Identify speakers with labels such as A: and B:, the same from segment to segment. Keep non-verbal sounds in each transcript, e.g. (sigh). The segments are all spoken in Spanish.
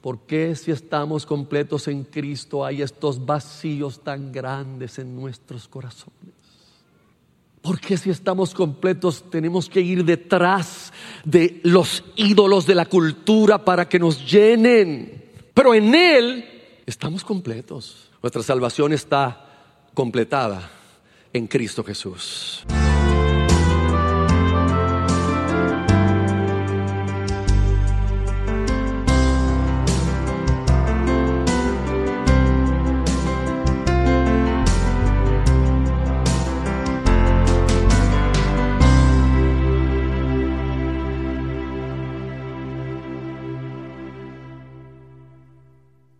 A: ¿Por qué si estamos completos en Cristo hay estos vacíos tan grandes en nuestros corazones? ¿Por qué si estamos completos tenemos que ir detrás de los ídolos de la cultura para que nos llenen? Pero en Él estamos completos. Nuestra salvación está completada en Cristo Jesús.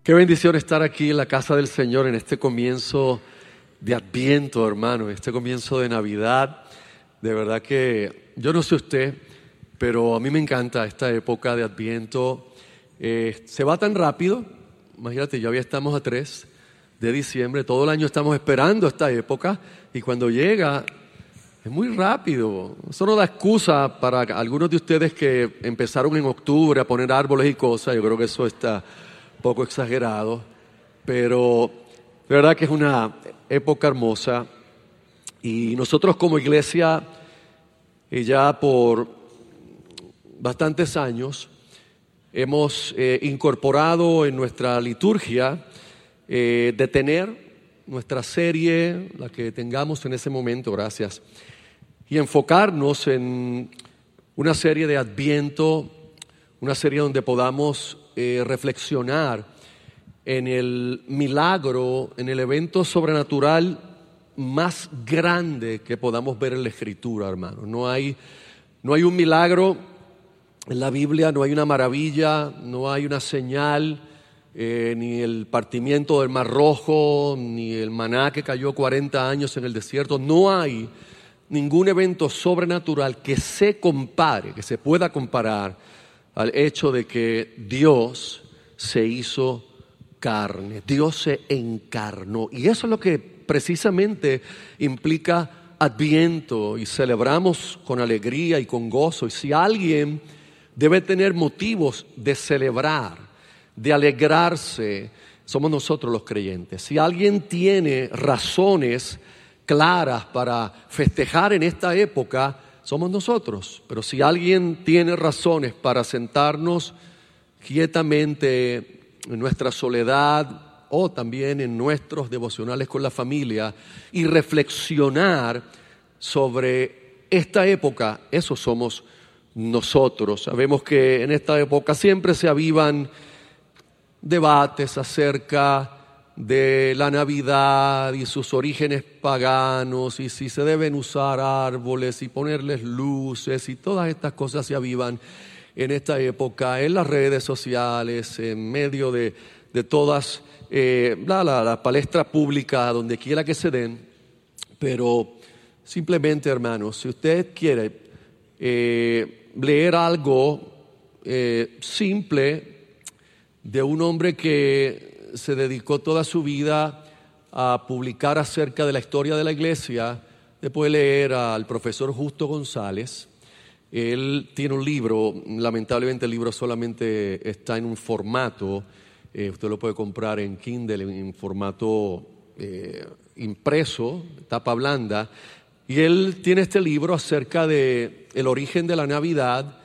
A: Qué bendición estar aquí en la casa del Señor en este comienzo de Adviento, hermano, este comienzo de Navidad. De verdad que yo no sé usted, pero a mí me encanta esta época de Adviento. Eh, se va tan rápido, imagínate, ya estamos a 3 de diciembre, todo el año estamos esperando esta época y cuando llega es muy rápido. Eso no da excusa para algunos de ustedes que empezaron en octubre a poner árboles y cosas, yo creo que eso está poco exagerado, pero de verdad que es una época hermosa. Y nosotros como iglesia, y ya por bastantes años, hemos eh, incorporado en nuestra liturgia eh, detener nuestra serie, la que tengamos en ese momento, gracias, y enfocarnos en una serie de adviento, una serie donde podamos eh, reflexionar en el milagro, en el evento sobrenatural más grande que podamos ver en la escritura, hermano. No hay, no hay un milagro en la Biblia, no hay una maravilla, no hay una señal, eh, ni el partimiento del Mar Rojo, ni el maná que cayó 40 años en el desierto. No hay ningún evento sobrenatural que se compare, que se pueda comparar al hecho de que Dios se hizo carne, Dios se encarnó. Y eso es lo que precisamente implica adviento y celebramos con alegría y con gozo. Y si alguien debe tener motivos de celebrar, de alegrarse, somos nosotros los creyentes. Si alguien tiene razones claras para festejar en esta época, somos nosotros. Pero si alguien tiene razones para sentarnos quietamente en nuestra soledad o también en nuestros devocionales con la familia y reflexionar sobre esta época, eso somos nosotros. Sabemos que en esta época siempre se avivan debates acerca de la Navidad y sus orígenes paganos y si se deben usar árboles y ponerles luces y todas estas cosas se avivan en esta época en las redes sociales, en medio de, todas eh, la, palestra pública, donde quiera que se den. Pero simplemente, hermanos, si usted quiere eh, leer algo eh, simple de un hombre que se dedicó toda su vida a publicar acerca de la historia de la iglesia. Después de leer al profesor Justo González. Él tiene un libro, lamentablemente el libro solamente está en un formato, eh, usted lo puede comprar en Kindle en formato eh, impreso, tapa blanda, y él tiene este libro acerca de el origen de la Navidad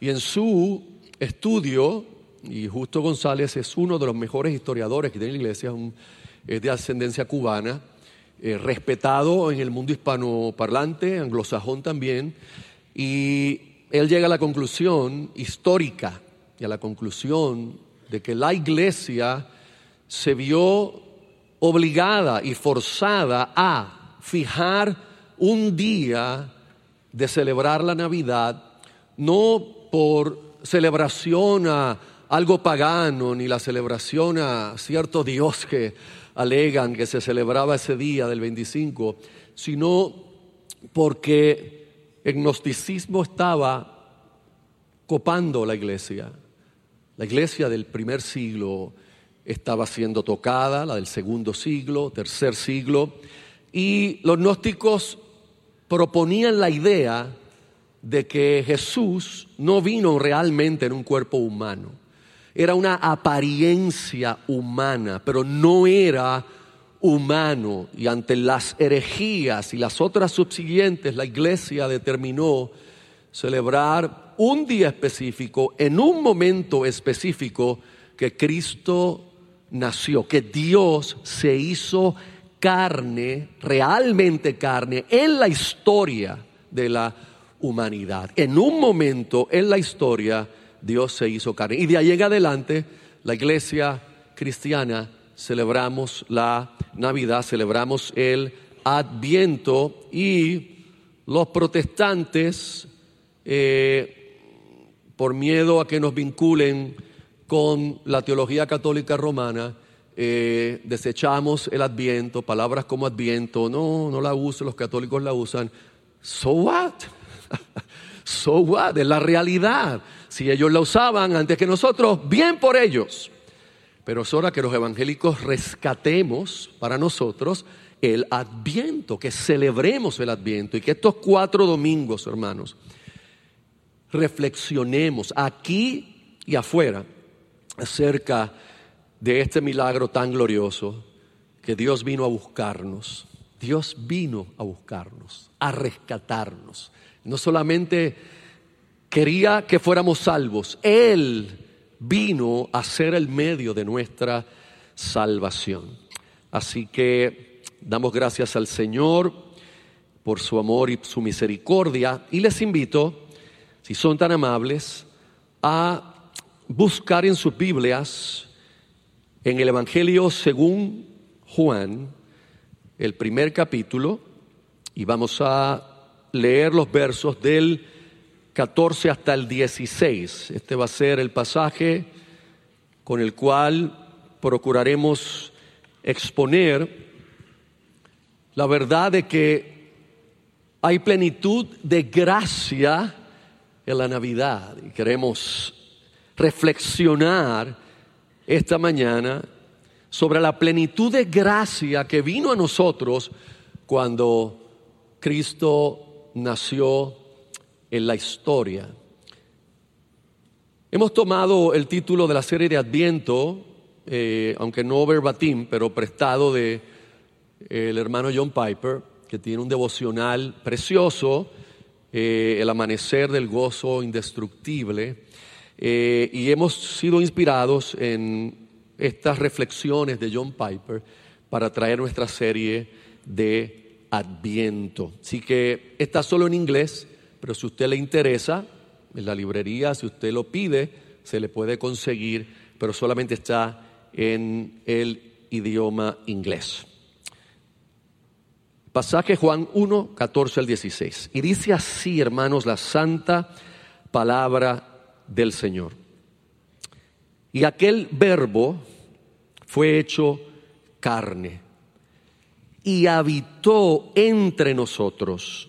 A: y en su estudio y Justo González es uno de los mejores historiadores que tiene la iglesia, es de ascendencia cubana, eh, respetado en el mundo hispanoparlante, anglosajón también, y él llega a la conclusión histórica y a la conclusión de que la iglesia se vio obligada y forzada a fijar un día de celebrar la Navidad, no por celebración a algo pagano, ni la celebración a cierto Dios que alegan que se celebraba ese día del 25, sino porque el gnosticismo estaba copando la iglesia. La iglesia del primer siglo estaba siendo tocada, la del segundo siglo, tercer siglo, y los gnósticos proponían la idea de que Jesús no vino realmente en un cuerpo humano Era una apariencia humana, pero no era humano. Y ante las herejías y las otras subsiguientes, la iglesia determinó celebrar un día específico, en un momento específico, que Cristo nació, que Dios se hizo carne, realmente carne, en la historia de la humanidad. En un momento en la historia Dios se hizo carne. Y de ahí en adelante la iglesia cristiana celebramos la Navidad, celebramos el Adviento y los protestantes, eh, por miedo a que nos vinculen con la teología católica romana, eh, desechamos el Adviento, palabras como Adviento, no, no la uso, los católicos la usan. So what? (laughs) so what? Es la realidad. Si ellos la usaban antes que nosotros, bien por ellos. Pero es hora que los evangélicos rescatemos para nosotros el adviento, que celebremos el adviento y que estos cuatro domingos, hermanos, reflexionemos aquí y afuera acerca de este milagro tan glorioso que Dios vino a buscarnos. Dios vino a buscarnos, a rescatarnos. No solamente quería que fuéramos salvos, Él vino a ser el medio de nuestra salvación. Así que damos gracias al Señor por su amor y su misericordia y les invito, si son tan amables, a buscar en sus Biblias, en el Evangelio según Juan, el primer capítulo, y vamos a leer los versos del 14 hasta el 16. Este va a ser el pasaje con el cual procuraremos exponer la verdad de que hay plenitud de gracia en la Navidad y queremos reflexionar esta mañana sobre la plenitud de gracia que vino a nosotros cuando Cristo nació en la historia. Hemos tomado el título de la serie de Adviento, eh, aunque no verbatim, pero prestado de eh, el hermano John Piper, que tiene un devocional precioso, eh, El amanecer del gozo indestructible, y hemos sido inspirados en estas reflexiones de John Piper para traer nuestra serie de Adviento. Así que está solo en inglés, pero si usted le interesa, en la librería, si usted lo pide, se le puede conseguir, pero solamente está en el idioma inglés. Pasaje Juan 1, 14 al 16. Y dice así, hermanos, la santa palabra del Señor. Y aquel verbo fue hecho carne y habitó entre nosotros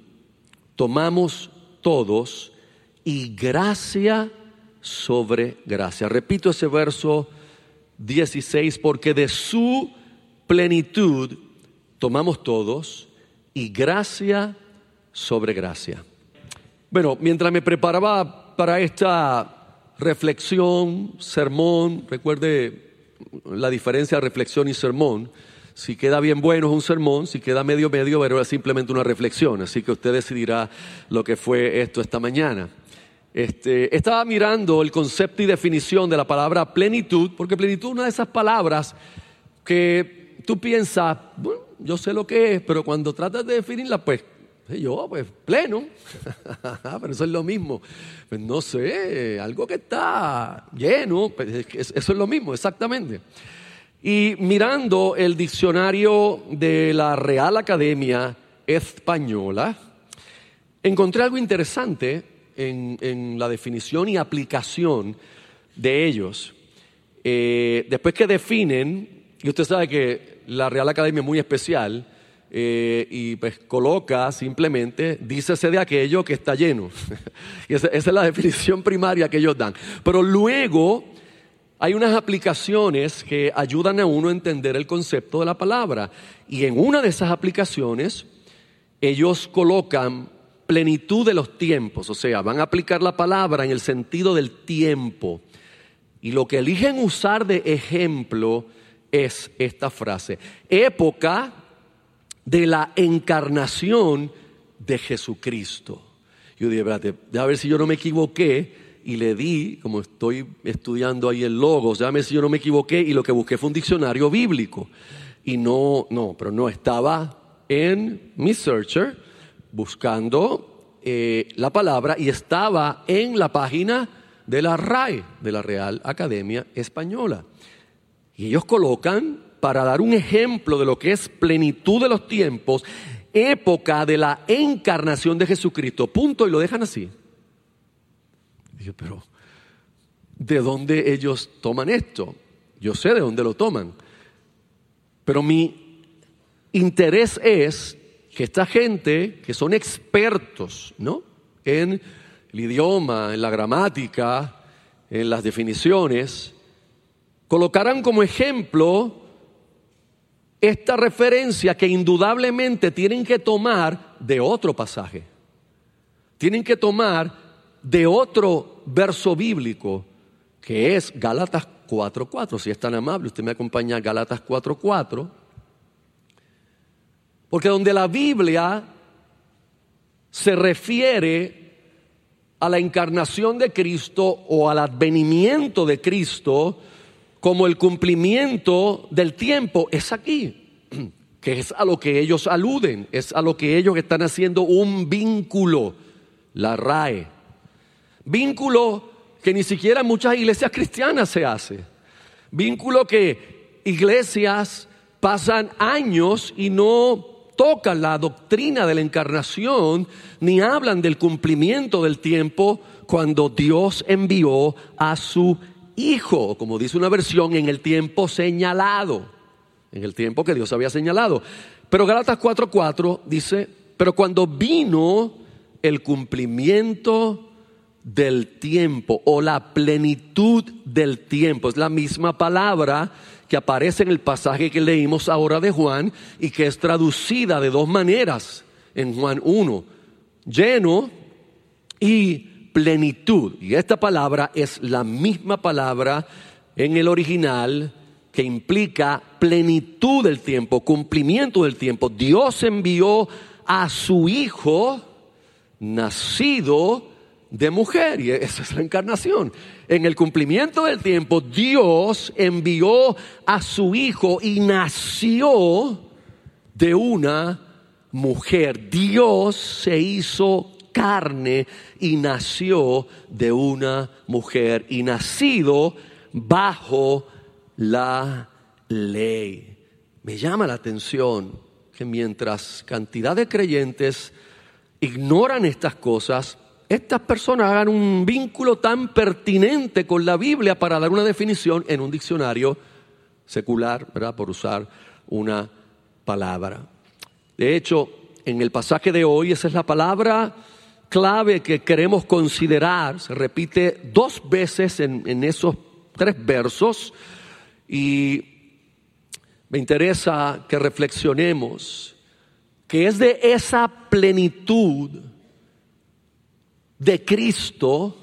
A: tomamos todos y gracia sobre gracia. Repito ese verso 16, porque de su plenitud tomamos todos y gracia sobre gracia. Bueno, mientras me preparaba para esta reflexión, sermón, recuerde la diferencia de reflexión y sermón, si queda bien bueno es un sermón, si queda medio medio, pero es simplemente una reflexión. Así que usted decidirá lo que fue esto esta mañana. Este, estaba mirando el concepto y definición de la palabra plenitud, porque plenitud es una de esas palabras que tú piensas, bueno, yo sé lo que es, pero cuando tratas de definirla, pues yo, pues pleno, (laughs) pero eso es lo mismo. Pues no sé, algo que está lleno, pues, eso es lo mismo, exactamente. Y mirando el diccionario de la Real Academia Española, encontré algo interesante en, la definición y aplicación de ellos. Eh, después que definen, y usted sabe que la Real Academia es muy especial, eh, y pues coloca simplemente, dícese de aquello que está lleno. (laughs) esa, esa es la definición primaria que ellos dan. Pero luego hay unas aplicaciones que ayudan a uno a entender el concepto de la palabra. Y en una de esas aplicaciones, ellos colocan plenitud de los tiempos, o sea, van a aplicar la palabra en el sentido del tiempo. Y lo que eligen usar de ejemplo es esta frase, época de la encarnación de Jesucristo. Yo dije, espérate, a ver si yo no me equivoqué y le di, como estoy estudiando ahí el logo, ver si yo no me equivoqué y lo que busqué fue un diccionario bíblico. Y no, no, pero no estaba en mi searcher buscando eh, la palabra y estaba en la página de la RAE, de la Real Academia Española. Y ellos colocan, para dar un ejemplo de lo que es plenitud de los tiempos, época de la encarnación de Jesucristo. Punto, y lo dejan así pero ¿de dónde ellos toman esto? Yo sé de dónde lo toman. Pero mi interés es que esta gente, que son expertos, ¿no? En el idioma, en la gramática, en las definiciones, colocaran como ejemplo esta referencia que indudablemente tienen que tomar de otro pasaje. Tienen que tomar de otro verso bíblico que es Gálatas 4.4. Si es tan amable, usted me acompaña a Gálatas 4.4. Porque donde la Biblia se refiere a la encarnación de Cristo o al advenimiento de Cristo como el cumplimiento del tiempo, es aquí, (clears throat) que es a lo que ellos aluden, es a lo que ellos están haciendo un vínculo, la RAE. Vínculo que ni siquiera en muchas iglesias cristianas se hace. Vínculo que iglesias pasan años y no tocan la doctrina de la encarnación ni hablan del cumplimiento del tiempo cuando Dios envió a su Hijo, como dice una versión, en el tiempo señalado, en el tiempo que Dios había señalado. Pero Galatas 4:4 dice, pero cuando vino el cumplimiento del tiempo o la plenitud del tiempo. Es la misma palabra que aparece en el pasaje que leímos ahora de Juan y que es traducida de dos maneras en Juan 1. Lleno y plenitud. Y esta palabra es la misma palabra en el original que implica plenitud del tiempo, cumplimiento del tiempo. Dios envió a su Hijo nacido de mujer, y esa es la encarnación. En el cumplimiento del tiempo, Dios envió a su Hijo y nació de una mujer. Dios se hizo carne y nació de una mujer y nacido bajo la ley. Me llama la atención que mientras cantidad de creyentes ignoran estas cosas, estas personas hagan un vínculo tan pertinente con la Biblia para dar una definición en un diccionario secular, ¿verdad? Por usar una palabra. De hecho, en el pasaje de hoy, esa es la palabra clave que queremos considerar. Se repite dos veces en, en esos tres versos y me interesa que reflexionemos que es de esa plenitud de Cristo,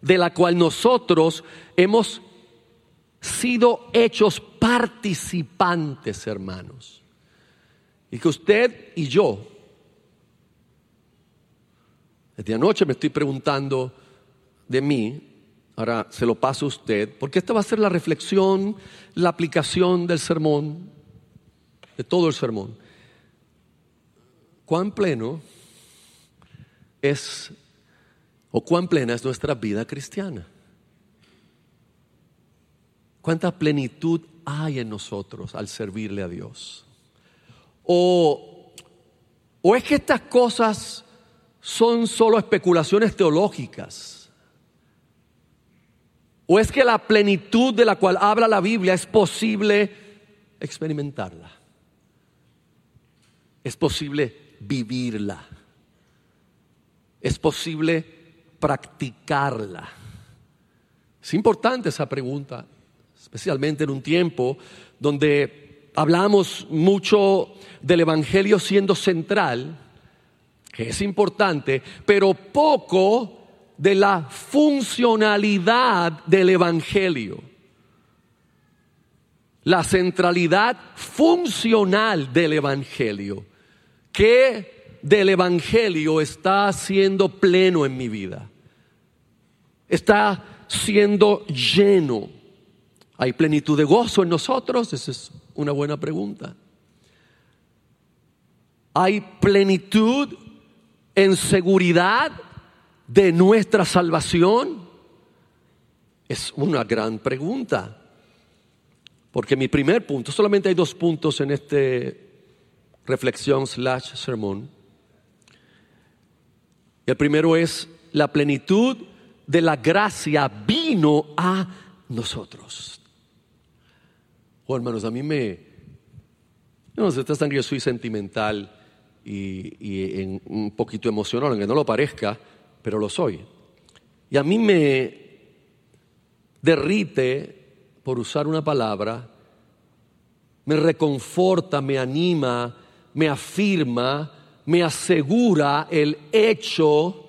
A: de la cual nosotros hemos sido hechos participantes, hermanos. Y que usted y yo, desde anoche me estoy preguntando de mí, ahora se lo paso a usted, porque esta va a ser la reflexión, la aplicación del sermón, de todo el sermón. ¿Cuán pleno es ¿O cuán plena es nuestra vida cristiana? ¿Cuánta plenitud hay en nosotros al servirle a Dios? ¿O, o es que estas cosas son solo especulaciones teológicas? ¿O es que la plenitud de la cual habla la Biblia es posible experimentarla? Es posible vivirla. Es posible practicarla. Es importante esa pregunta, especialmente en un tiempo donde hablamos mucho del Evangelio siendo central, que es importante, pero poco de la funcionalidad del Evangelio. La centralidad funcional del Evangelio. ¿Qué del Evangelio está siendo pleno en mi vida? Está siendo lleno. ¿Hay plenitud de gozo en nosotros? Esa es una buena pregunta. ¿Hay plenitud en seguridad de nuestra salvación? Es una gran pregunta. Porque mi primer punto, solamente hay dos puntos en este reflexión slash sermón. El primero es la plenitud de la gracia vino a nosotros. Oh, hermanos, a mí me... No sé, que yo soy sentimental y, y un poquito emocional, aunque no lo parezca pero lo soy. Y a mí me derrite, por usar una palabra, me reconforta, me anima, me afirma, me asegura el hecho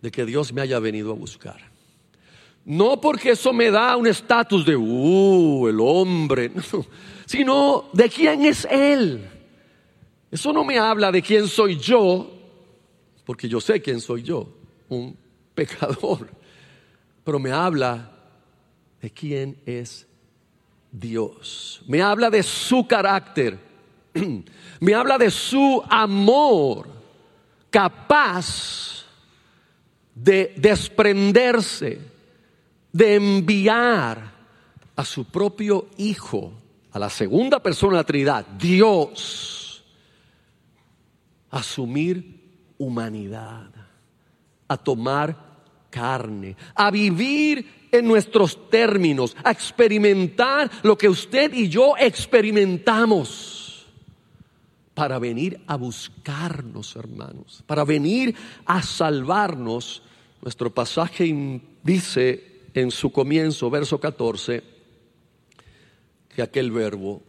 A: de que Dios me haya venido a buscar. No porque eso me da un estatus de, uh, el hombre, (laughs) sino de quién es Él. Eso no me habla de quién soy yo, porque yo sé quién soy yo, un (laughs) pecador, pero me habla de quién es Dios. Me habla de su carácter, (clears throat) me habla de su amor capaz de desprenderse, de enviar a su propio Hijo, a la segunda persona de la Trinidad, Dios, asumir humanidad, a tomar carne, a vivir en nuestros términos, a experimentar lo que usted y yo experimentamos para venir a buscarnos, hermanos, para venir a salvarnos. Nuestro pasaje dice en su comienzo, verso 14, que aquel verbo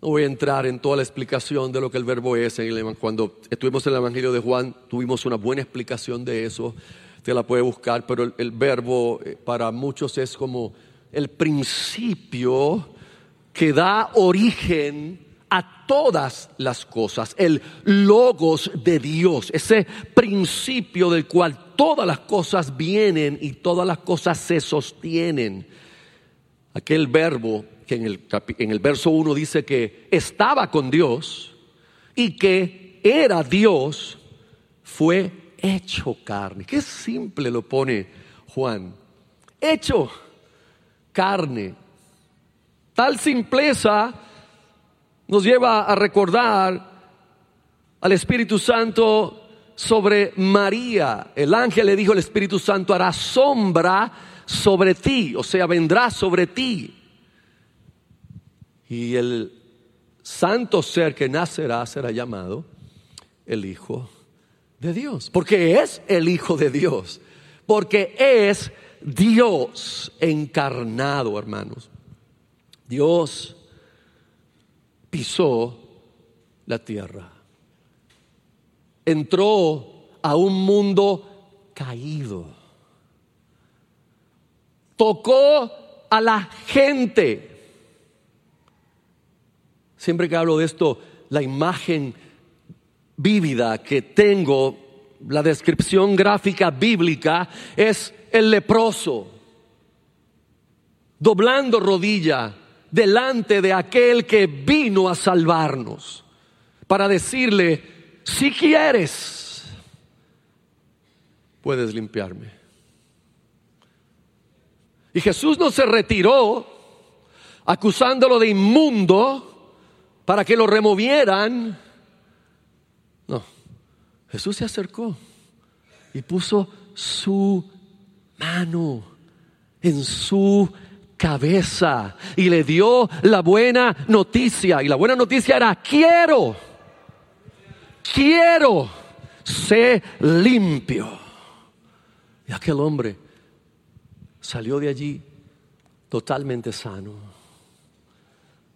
A: no voy a entrar en toda la explicación de lo que el verbo es. Cuando estuvimos en el Evangelio de Juan tuvimos una buena explicación de eso. Usted la puede buscar, pero el, verbo eh, para muchos es como el principio que da origen a todas las cosas, el logos de Dios, ese principio del cual todas las cosas vienen y todas las cosas se sostienen. Aquel verbo que en el, en el verso 1 dice que estaba con Dios y que era Dios, fue hecho carne. Qué simple lo pone Juan. Hecho carne. Tal simpleza nos lleva a recordar al Espíritu Santo sobre María. El ángel le dijo al Espíritu Santo hará sombra sobre ti, o sea, vendrá sobre ti. Y el santo ser que nacerá será llamado el Hijo de Dios. Porque es el Hijo de Dios. Porque es Dios encarnado, hermanos. Dios pisó la tierra. Entró a un mundo caído. Tocó a la gente Siempre que hablo de esto, la imagen vívida que tengo, la descripción gráfica bíblica, es el leproso, doblando rodilla delante de aquel que vino a salvarnos, para decirle, si quieres, puedes limpiarme. Y Jesús no se retiró acusándolo de inmundo, para que lo removieran. No, Jesús se acercó y puso su mano en su cabeza y le dio la buena noticia. Y la buena noticia era, quiero, quiero, sé limpio. Y aquel hombre salió de allí totalmente sano.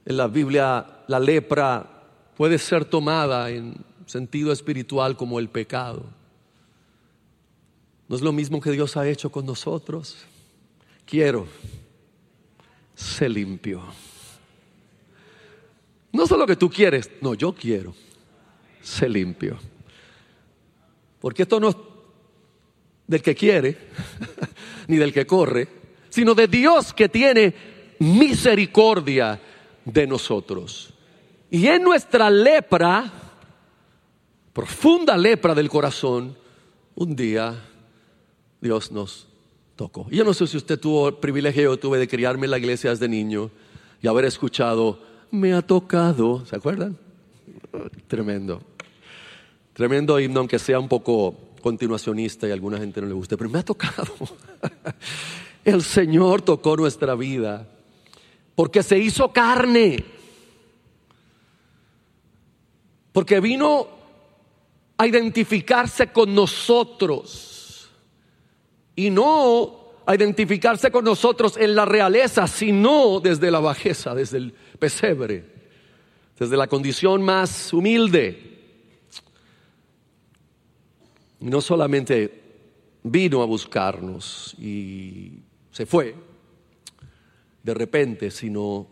A: En la Biblia la lepra puede ser tomada en sentido espiritual como el pecado. No es lo mismo que Dios ha hecho con nosotros. Quiero, se limpio. No solo que tú quieres, no, yo quiero, se limpio. Porque esto no es del que quiere, (laughs) ni del que corre, sino de Dios que tiene misericordia de nosotros. Y en nuestra lepra, profunda lepra del corazón, un día Dios nos tocó. Yo no sé si usted tuvo el privilegio, yo tuve de criarme en la iglesia desde niño y haber escuchado, me ha tocado, ¿se acuerdan? Tremendo. Tremendo himno, aunque sea un poco continuacionista y a alguna gente no le guste, pero me ha tocado. (laughs) El Señor tocó nuestra vida porque se hizo carne, porque vino a identificarse con nosotros y no a identificarse con nosotros en la realeza, sino desde la bajeza, desde el pesebre, desde la condición más humilde. No solamente vino a buscarnos y se fue de repente, sino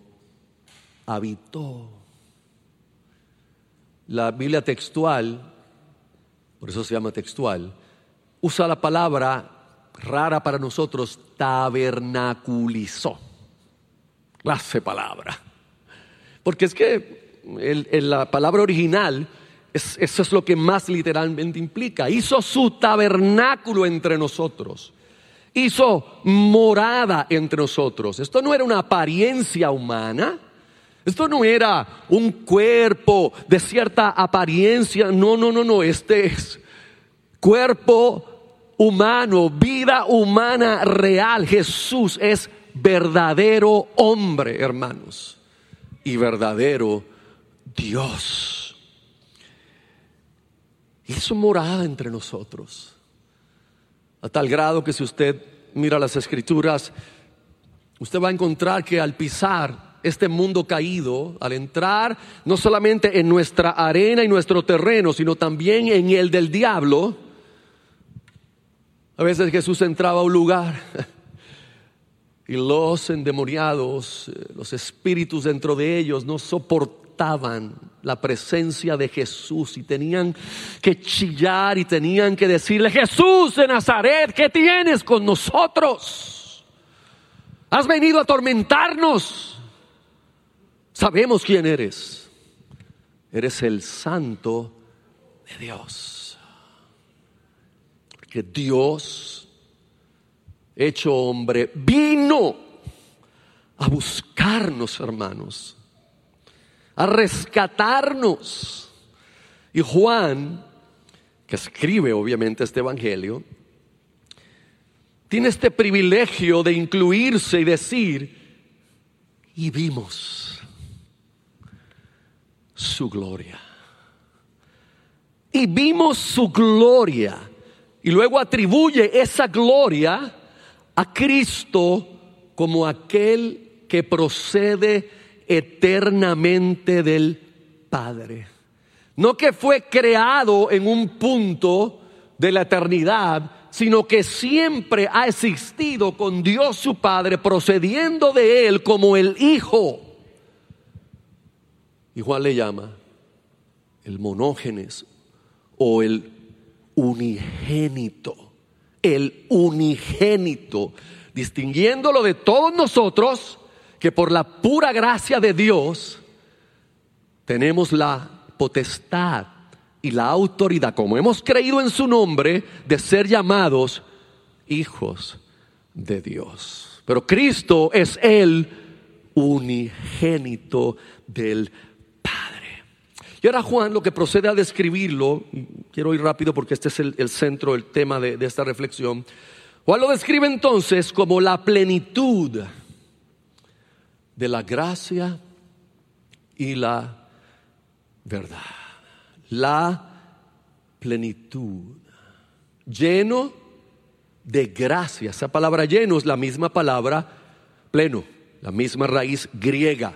A: habitó. La Biblia textual, por eso se llama textual, usa la palabra rara para nosotros, tabernaculizó. Clase palabra. Porque es que la palabra original, eso es lo que más literalmente implica. Hizo su tabernáculo entre nosotros hizo morada entre nosotros. Esto no era una apariencia humana. Esto no era un cuerpo de cierta apariencia. No, no, no, no. Este es cuerpo humano, vida humana real. Jesús es verdadero hombre, hermanos. Y verdadero Dios. Hizo morada entre nosotros. A tal grado que si usted mira las escrituras, usted va a encontrar que al pisar este mundo caído, al entrar no solamente en nuestra arena y nuestro terreno, sino también en el del diablo, a veces Jesús entraba a un lugar y los endemoniados, eh, los espíritus dentro de ellos no soportaban la presencia de Jesús y tenían que chillar y tenían que decirle, Jesús de Nazaret, ¿qué tienes con nosotros? Has venido a atormentarnos. Sabemos quién eres. Eres el santo de Dios. Porque Dios, hecho hombre, vino a buscarnos, hermanos a rescatarnos. Y Juan, que escribe obviamente este Evangelio, tiene este privilegio de incluirse y decir, y vimos su gloria. Y vimos su gloria. Y luego atribuye esa gloria a Cristo como aquel que procede eternamente del Padre. No que fue creado en un punto de la eternidad, sino que siempre ha existido con Dios su Padre, procediendo de Él como el Hijo. Y Juan le llama el monógenes o el unigénito, el unigénito, distinguiéndolo de todos nosotros que por la pura gracia de Dios tenemos la potestad y la autoridad, como hemos creído en su nombre, de ser llamados hijos de Dios. Pero Cristo es el unigénito del. Y ahora Juan lo que procede a describirlo, quiero ir rápido porque este es el, centro, el tema de esta reflexión. Juan lo describe entonces como la plenitud de la gracia y la verdad. La plenitud. Lleno de gracia. Esa palabra lleno es la misma palabra pleno, la misma raíz griega.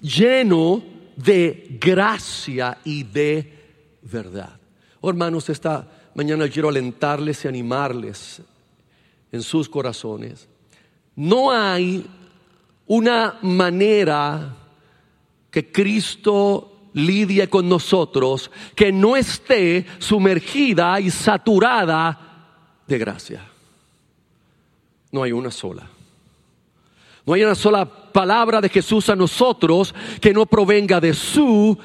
A: Lleno de gracia y de verdad. Oh, hermanos, esta mañana quiero alentarles y animarles en sus corazones. No hay una manera que Cristo lidie con nosotros que no esté sumergida y saturada de gracia. No hay una sola. No hay una sola palabra de Jesús a nosotros que no provenga de su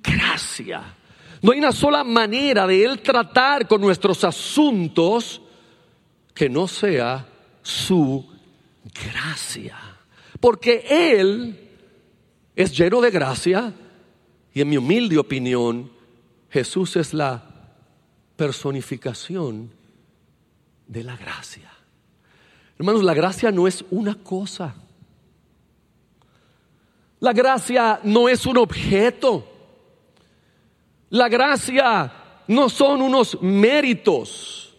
A: gracia. No hay una sola manera de Él tratar con nuestros asuntos que no sea su gracia. Porque Él es lleno de gracia y en mi humilde opinión, Jesús es la personificación de la gracia. Hermanos, la gracia no es una cosa. La gracia no es un objeto. La gracia no son unos méritos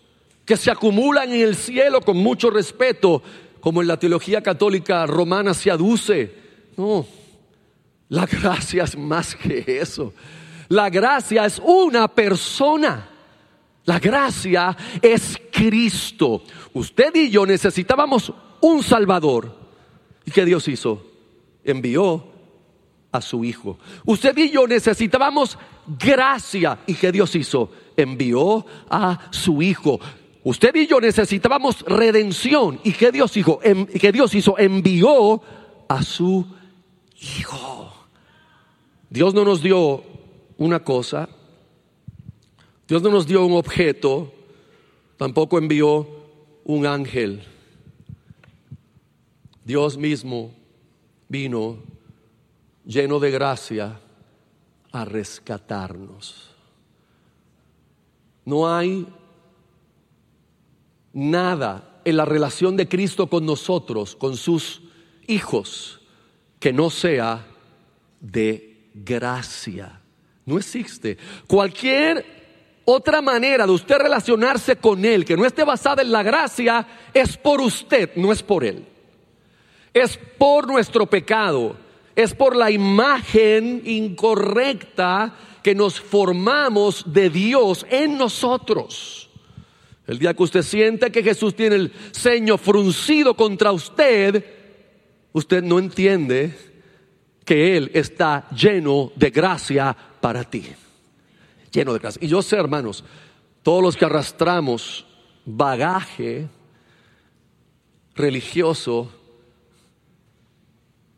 A: que se acumulan en el cielo con mucho respeto, como en la teología católica romana se aduce. No, la gracia es más que eso. La gracia es una persona. La gracia es Cristo. Usted y yo necesitábamos un Salvador. ¿Y qué Dios hizo? Envió a su Hijo. Usted y yo necesitábamos gracia. ¿Y qué Dios hizo? Envió a su Hijo. Usted y yo necesitábamos redención. ¿Y qué Dios hizo? ¿Qué Dios hizo? Envió a su Hijo. Dios no nos dio una cosa, Dios no nos dio un objeto, tampoco envió un ángel. Dios mismo vino lleno de gracia a rescatarnos. No hay nada en la relación de Cristo con nosotros, con sus hijos, que no sea de gracia. No existe. Cualquier otra manera de usted relacionarse con Él que no esté basada en la gracia es por usted, no es por Él. Es por nuestro pecado, es por la imagen incorrecta que nos formamos de Dios en nosotros. El día que usted siente que Jesús tiene el ceño fruncido contra usted, usted no entiende que Él está lleno de gracia para ti. Lleno de gracia. Y yo sé, hermanos, todos los que arrastramos bagaje religioso,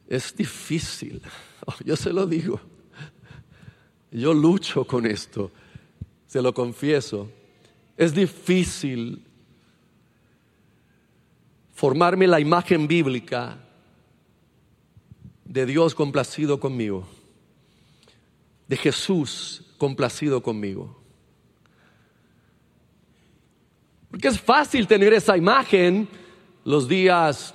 A: es difícil. (laughs) Oh, yo se lo digo. Yo lucho con esto, se lo confieso. Es difícil formarme la imagen bíblica de Dios complacido conmigo, de Jesús complacido conmigo. Porque es fácil tener esa imagen los días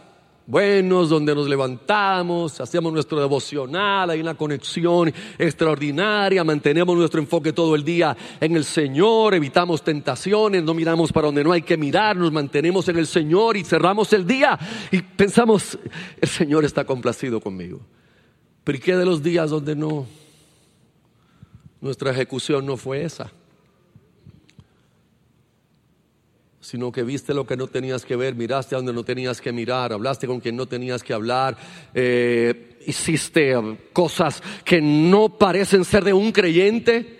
A: buenos donde nos levantamos, hacemos nuestro devocional, hay una conexión extraordinaria, mantenemos nuestro enfoque todo el día en el Señor, evitamos tentaciones, no miramos para donde no hay que mirar, nos mantenemos en el Señor y cerramos el día y pensamos, el Señor está complacido conmigo. Pero ¿y qué de los días donde no? Nuestra ejecución no fue esa. Sino que viste lo que no tenías que ver, miraste a donde no tenías que mirar, hablaste con quien no tenías que hablar, eh, hiciste cosas que no parecen ser de un creyente.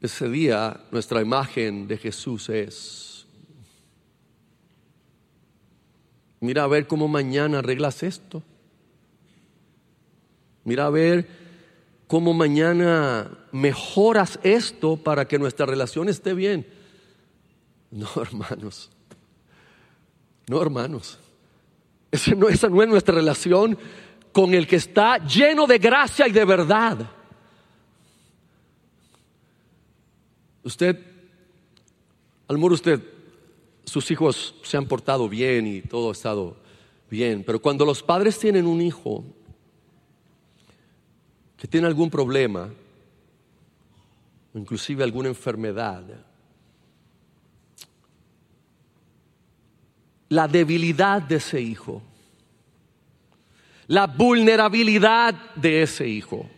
A: Ese día nuestra imagen de Jesús es, mira a ver cómo mañana arreglas esto. Mira a ver cómo mañana mejoras esto para que nuestra relación esté bien. No, (laughs) hermanos. No, hermanos. Esa no, es nuestra relación con el que está lleno de gracia y de verdad. Usted, al usted sus hijos se han portado bien y todo ha estado bien, pero cuando los padres tienen un hijo que tiene algún problema, inclusive alguna enfermedad, la debilidad de ese hijo, la vulnerabilidad de ese hijo,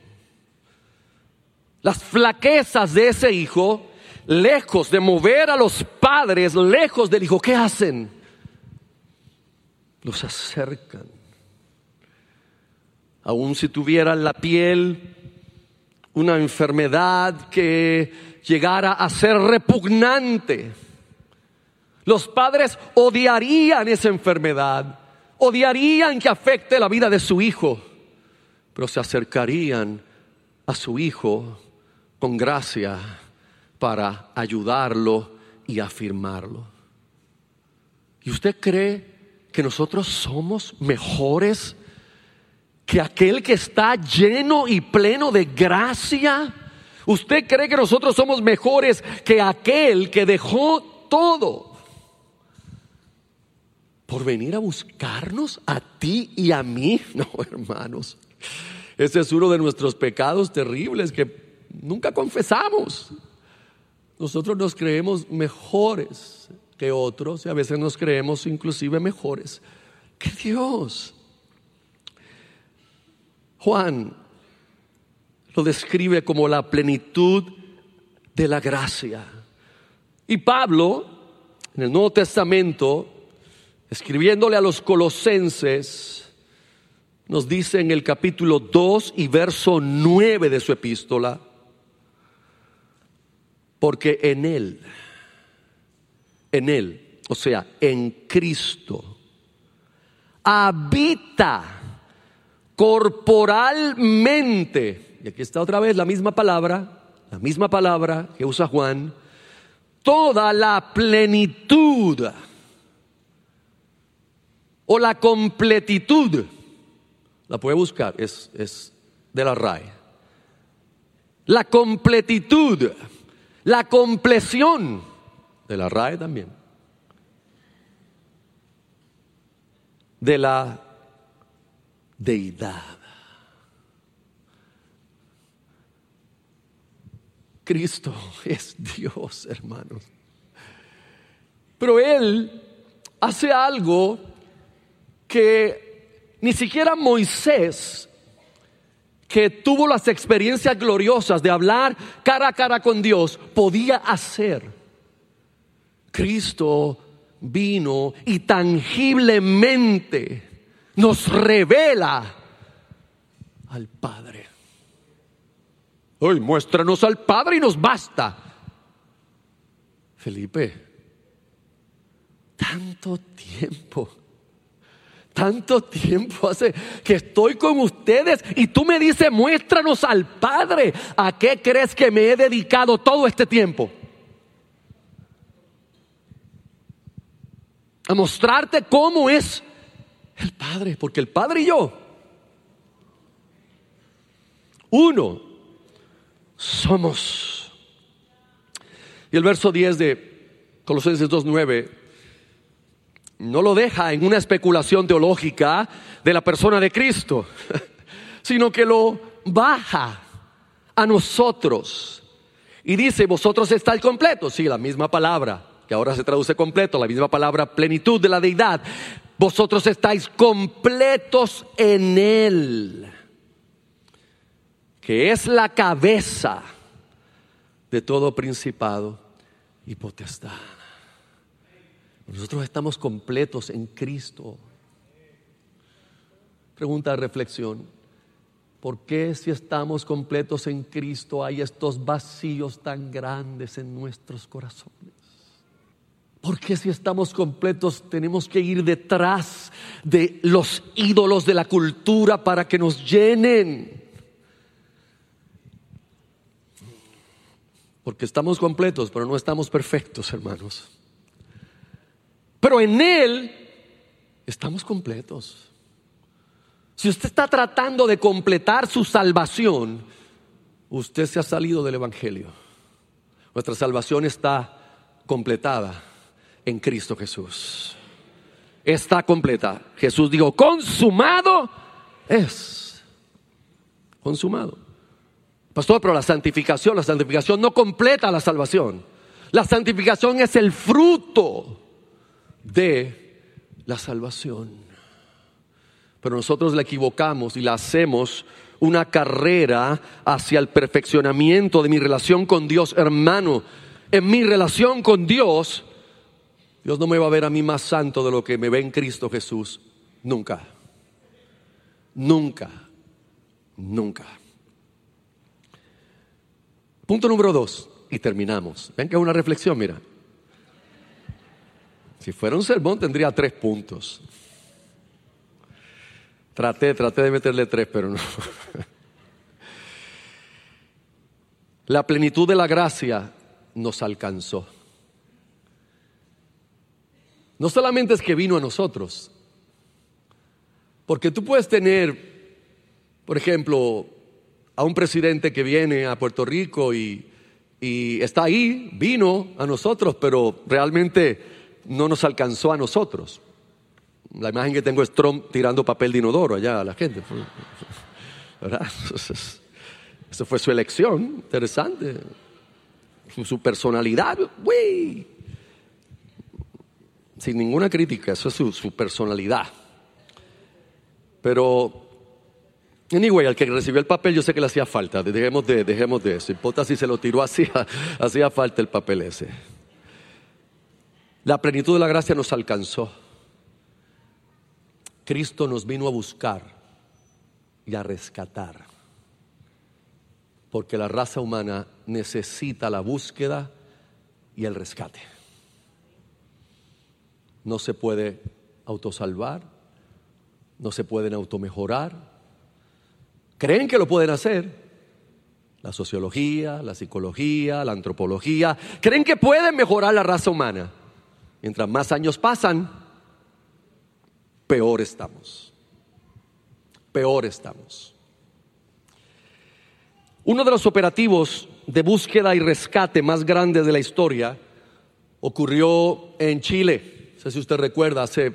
A: las flaquezas de ese hijo, lejos de mover a los padres, lejos del hijo, ¿qué hacen? Los acercan. Aun si tuvieran la piel una enfermedad que llegara a ser repugnante, los padres odiarían esa enfermedad, odiarían que afecte la vida de su hijo, pero se acercarían a su hijo con gracia para ayudarlo y afirmarlo. ¿Y usted cree que nosotros somos mejores que aquel que está lleno y pleno de gracia? ¿Usted cree que nosotros somos mejores que aquel que dejó todo por venir a buscarnos a ti y a mí? (laughs) No, hermanos. Ese es uno de nuestros pecados terribles que nunca confesamos. Nosotros nos creemos mejores que otros y a veces nos creemos inclusive mejores que Dios. Juan lo describe como la plenitud de la gracia. Y Pablo, en el Nuevo Testamento, escribiéndole a los colosenses, nos dice en el capítulo 2 y verso 9 de su epístola, porque en Él, en Él, o sea, en Cristo, habita corporalmente, y aquí está otra vez la misma palabra, la misma palabra que usa Juan, toda la plenitud o la completitud, la puede buscar, es, es de la RAE. La completitud la compleción de la RAE también, de la deidad. Cristo (laughs) es Dios, hermanos. Pero Él hace algo que ni siquiera Moisés que tuvo las experiencias gloriosas de hablar cara a cara con Dios, podía hacer. Cristo vino y tangiblemente nos revela al Padre. Hoy muéstranos al Padre y nos basta. Felipe, tanto tiempo tanto tiempo (laughs) hace que estoy con ustedes y tú me dices, muéstranos al Padre. ¿A qué crees que me he dedicado todo este tiempo? A mostrarte cómo es el Padre, porque el Padre y yo, uno, somos. Y el verso 10 de Colosenses 2.9 no lo deja en una especulación teológica de la persona de Cristo, (laughs) sino que lo baja a nosotros. Y dice, vosotros estáis completos. Sí, la misma palabra, que ahora se traduce completo, la misma palabra plenitud de la deidad. Vosotros estáis completos en Él, que es la cabeza de todo principado y potestad. Nosotros estamos completos en Cristo. Pregunta de reflexión. ¿Por qué si estamos completos en Cristo hay estos vacíos tan grandes en nuestros corazones? ¿Por qué si estamos completos tenemos que ir detrás de los ídolos de la cultura para que nos llenen? Porque estamos completos, pero no estamos perfectos, hermanos. Pero en Él estamos completos. Si usted está tratando de completar su salvación, usted se ha salido del Evangelio. Nuestra salvación está completada en Cristo Jesús. Está completa. Jesús dijo, consumado es. Consumado. Pastor, pero la santificación, la santificación no completa la salvación. La santificación es el fruto de la salvación. Pero nosotros la equivocamos y la hacemos una carrera hacia el perfeccionamiento de mi relación con Dios, hermano. En mi relación con Dios, Dios no me va a ver a mí más santo de lo que me ve en Cristo Jesús. Nunca. Nunca. Nunca. Punto número dos. Y terminamos. Ven que es una reflexión, mira. Si fuera un sermón tendría tres puntos. Traté, traté de meterle tres, pero no. (laughs) La plenitud de la gracia nos alcanzó. No solamente es que vino a nosotros, porque tú puedes tener, por ejemplo, a un presidente que viene a Puerto Rico y, y está ahí, vino a nosotros, pero realmente no nos alcanzó a nosotros. La imagen que tengo es Trump tirando papel de inodoro allá a la gente. ¿Verdad? Eso fue su elección, interesante. Su, personalidad, güey. Sin ninguna crítica, eso es su, personalidad. Pero, anyway, al que recibió el papel yo sé que le hacía falta. Dejemos de, dejemos de eso. Si se lo tiró, hacía, (laughs) hacía falta el papel ese. La plenitud de la gracia nos alcanzó. Cristo nos vino a buscar y a rescatar. Porque la raza humana necesita la búsqueda y el rescate. No se puede autosalvar, no se pueden automejorar. Creen que lo pueden hacer. La sociología, la psicología, la antropología, creen que pueden mejorar la raza humana. Mientras más años pasan, peor estamos. Peor estamos. Uno de los operativos de búsqueda y rescate más grandes de la historia ocurrió en Chile. No sé si usted recuerda, hace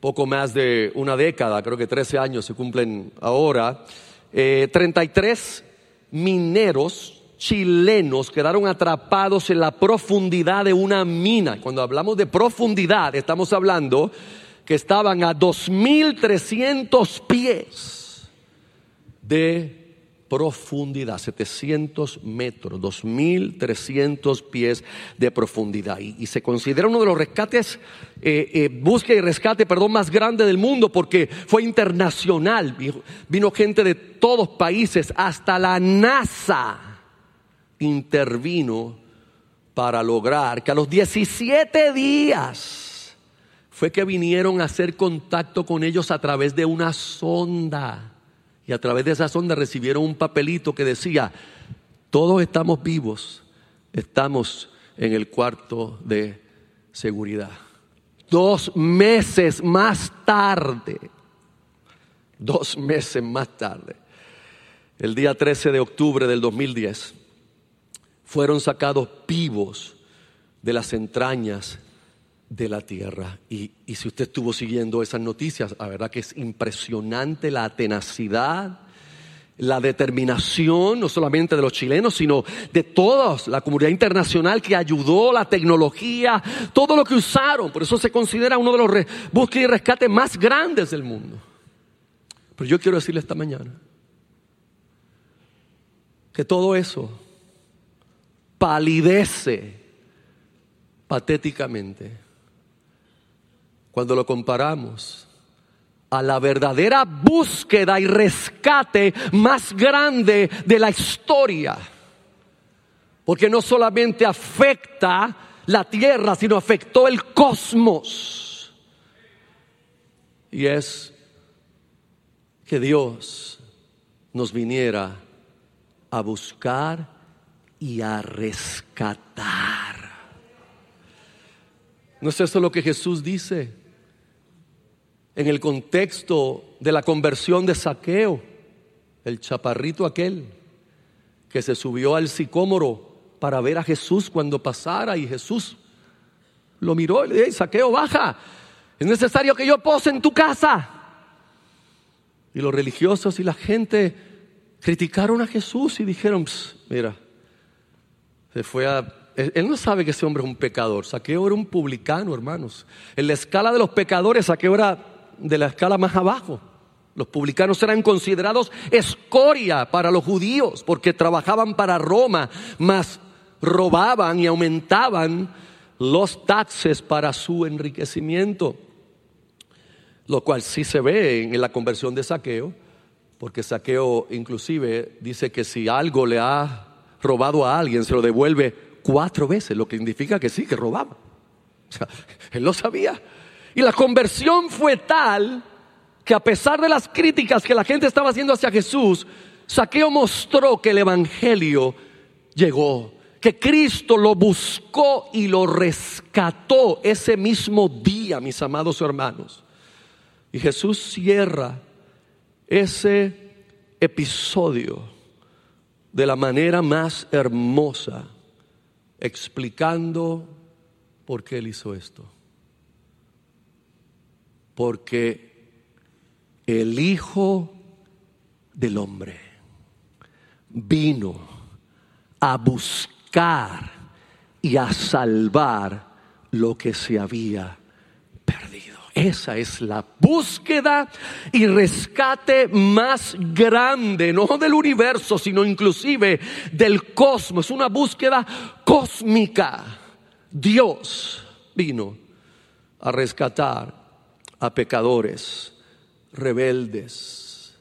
A: poco más de una década, creo que 13 años se cumplen ahora, 33 eh, mineros chilenos quedaron atrapados en la profundidad de una mina. Cuando hablamos de profundidad, estamos hablando que estaban a 2.300 pies de profundidad, 700 metros, 2.300 pies de profundidad. Y, se considera uno de los rescates, eh, eh, búsqueda y rescate, perdón, más grande del mundo porque fue internacional. Vino gente de todos países, hasta la NASA intervino para lograr que a los 17 días fue que vinieron a hacer contacto con ellos a través de una sonda. Y a través de esa sonda recibieron un papelito que decía, todos estamos vivos, estamos en el cuarto de seguridad. Dos meses más tarde, dos meses más tarde, el día 13 de octubre del 2010, fueron sacados vivos de las entrañas de la tierra. Y, si usted estuvo siguiendo esas noticias, la verdad que es impresionante la tenacidad, la determinación, no solamente de los chilenos, sino de toda la comunidad internacional que ayudó, la tecnología, todo lo que usaron. Por eso se considera uno de los búsquedas y rescates más grandes del mundo. Pero yo quiero decirle esta mañana que todo eso palidece patéticamente cuando lo comparamos a la verdadera búsqueda y rescate más grande de la historia. Porque no solamente afecta la tierra, sino afectó el cosmos. Y es que Dios nos viniera a buscar y a rescatar. ¿No es eso lo que Jesús dice? en el contexto de la conversión de Saqueo, el chaparrito aquel que se subió al sicómoro para ver a Jesús cuando pasara y Jesús lo miró y le dijo, saqueo, baja. Es necesario que yo pose en tu casa. Y los religiosos y la gente criticaron a Jesús y dijeron, mira, se fue a... Él no sabe que ese hombre es un pecador. Saqueo era un publicano, hermanos. En la escala de los pecadores, Saqueo era de la escala más abajo. Los publicanos eran considerados escoria para los judíos porque trabajaban para Roma, mas robaban y aumentaban los taxes para su enriquecimiento. Lo cual sí se ve en la conversión de Saqueo, porque Saqueo inclusive dice que si algo le ha robado a alguien, se lo devuelve cuatro veces, lo que significa que sí, que robaba. O sea, (laughs) él lo sabía. Y la conversión fue tal que a pesar de las críticas que la gente estaba haciendo hacia Jesús, Saqueo mostró que el Evangelio llegó, que Cristo lo buscó y lo rescató ese mismo día, mis amados hermanos. Y Jesús cierra ese episodio de la manera más hermosa, explicando por qué él hizo esto. Porque el Hijo del Hombre vino a buscar y a salvar lo que se había. Esa es la búsqueda y rescate más grande, no del universo, sino inclusive del cosmos, una búsqueda cósmica. Dios vino a rescatar a pecadores rebeldes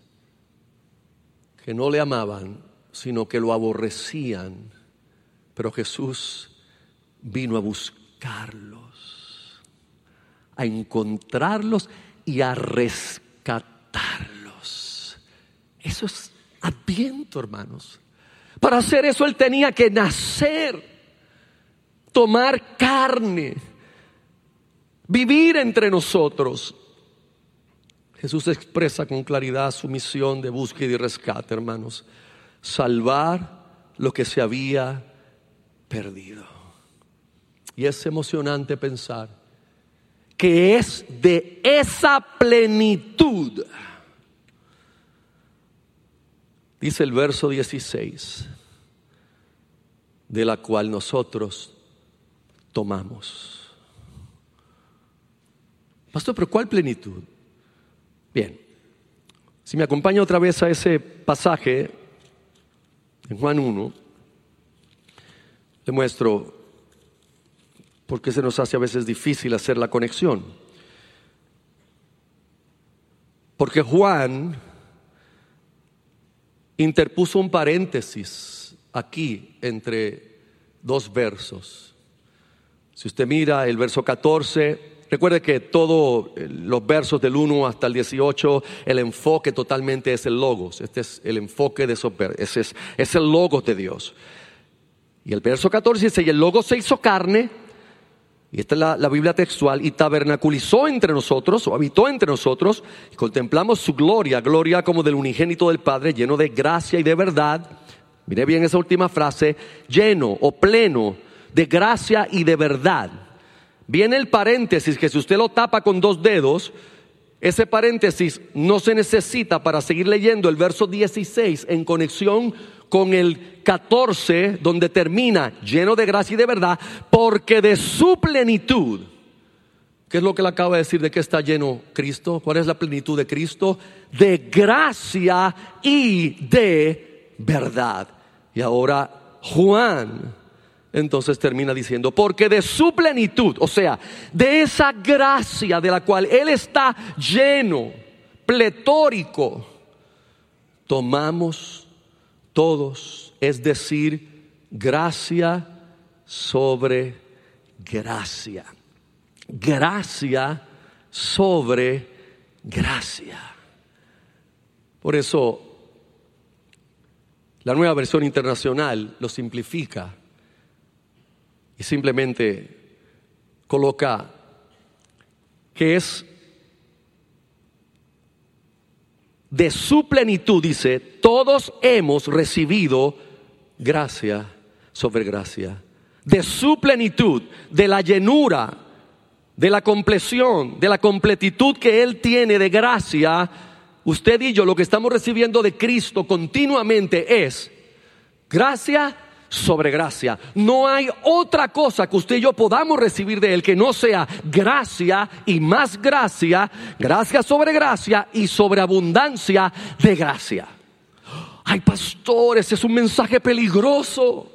A: que no le amaban, sino que lo aborrecían. Pero Jesús vino a buscarlos, a encontrarlos y a rescatarlos. Eso es adviento, hermanos. Para hacer eso él tenía que nacer, tomar carne, vivir entre nosotros. Jesús expresa con claridad su misión de búsqueda y rescate, hermanos. Salvar lo que se había perdido. Y es emocionante pensar que es de esa plenitud, dice el verso 16, de la cual nosotros tomamos. Pastor, pero ¿cuál plenitud? Bien, si me acompaña otra vez a ese pasaje en Juan 1, le muestro por qué se nos hace a veces difícil hacer la conexión. Porque Juan interpuso un paréntesis aquí entre dos versos. Si usted mira el verso 14, Recuerde que todos eh, los versos del 1 hasta el 18, el enfoque totalmente es el logos. Este es el enfoque de esos es, es el logos de Dios. Y el verso 14 dice, y el logos se hizo carne, y esta es la, la, Biblia textual, y tabernaculizó entre nosotros, o habitó entre nosotros, y contemplamos su gloria, gloria como del unigénito del Padre, lleno de gracia y de verdad. Mire bien esa última frase, lleno o pleno de gracia y de verdad. Viene el paréntesis que si usted lo tapa con dos dedos, ese paréntesis no se necesita para seguir leyendo el verso 16 en conexión con el 14 donde termina lleno de gracia y de verdad, porque de su plenitud, ¿qué es lo que le acaba de decir de que está lleno Cristo? ¿Cuál es la plenitud de Cristo? De gracia y de verdad. Y ahora Juan entonces termina diciendo, porque de su plenitud, o sea, de esa gracia de la cual Él está lleno, pletórico, tomamos todos, es decir, gracia sobre gracia. Gracia sobre gracia. Por eso, la nueva versión internacional lo simplifica y simplemente coloca que es de su plenitud, dice, todos hemos recibido gracia sobre gracia. De su plenitud, de la llenura de la compleción, de la completitud que Él tiene de gracia, usted y yo lo que estamos recibiendo de Cristo continuamente es gracia sobre gracia. No hay otra cosa que usted y yo podamos recibir de Él que no sea gracia y más gracia, gracia sobre gracia y sobre abundancia de gracia. Ay, pastores, es un mensaje peligroso.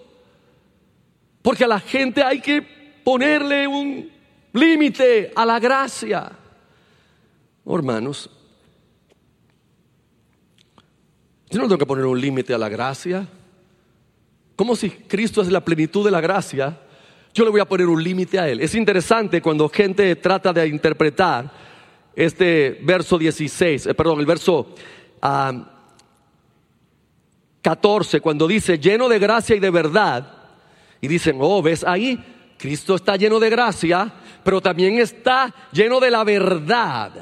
A: Porque a la gente hay que ponerle un límite a la gracia. Oh, hermanos, yo no tengo que poner un límite a la gracia. Como si Cristo es la plenitud de la gracia, yo le voy a poner un límite a Él. Es interesante cuando gente trata de interpretar este verso 16, eh, perdón, el verso 14, cuando dice lleno de gracia y de verdad, y dicen, oh, ves ahí, Cristo está lleno de gracia, pero también está lleno de la verdad.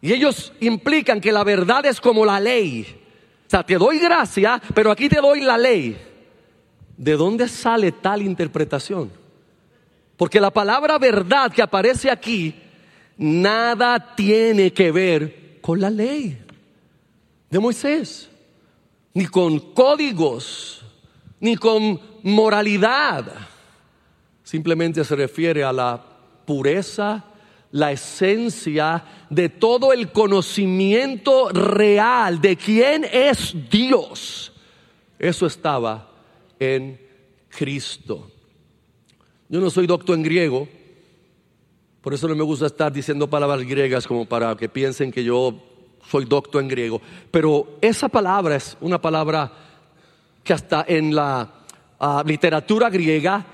A: Y ellos implican que la verdad es como la ley. O sea, te doy gracia, pero aquí te doy la ley. ¿De dónde sale tal interpretación? Porque la palabra verdad que aparece aquí, nada tiene que ver con la ley de Moisés, ni con códigos, ni con moralidad. Simplemente se refiere a la pureza, la esencia de todo el conocimiento real de quién es Dios. Eso estaba en Cristo. Yo no soy doctor en griego, por eso no me gusta estar diciendo palabras griegas como para que piensen que yo soy doctor en griego. Pero esa palabra es una palabra que hasta en la ah, literatura griega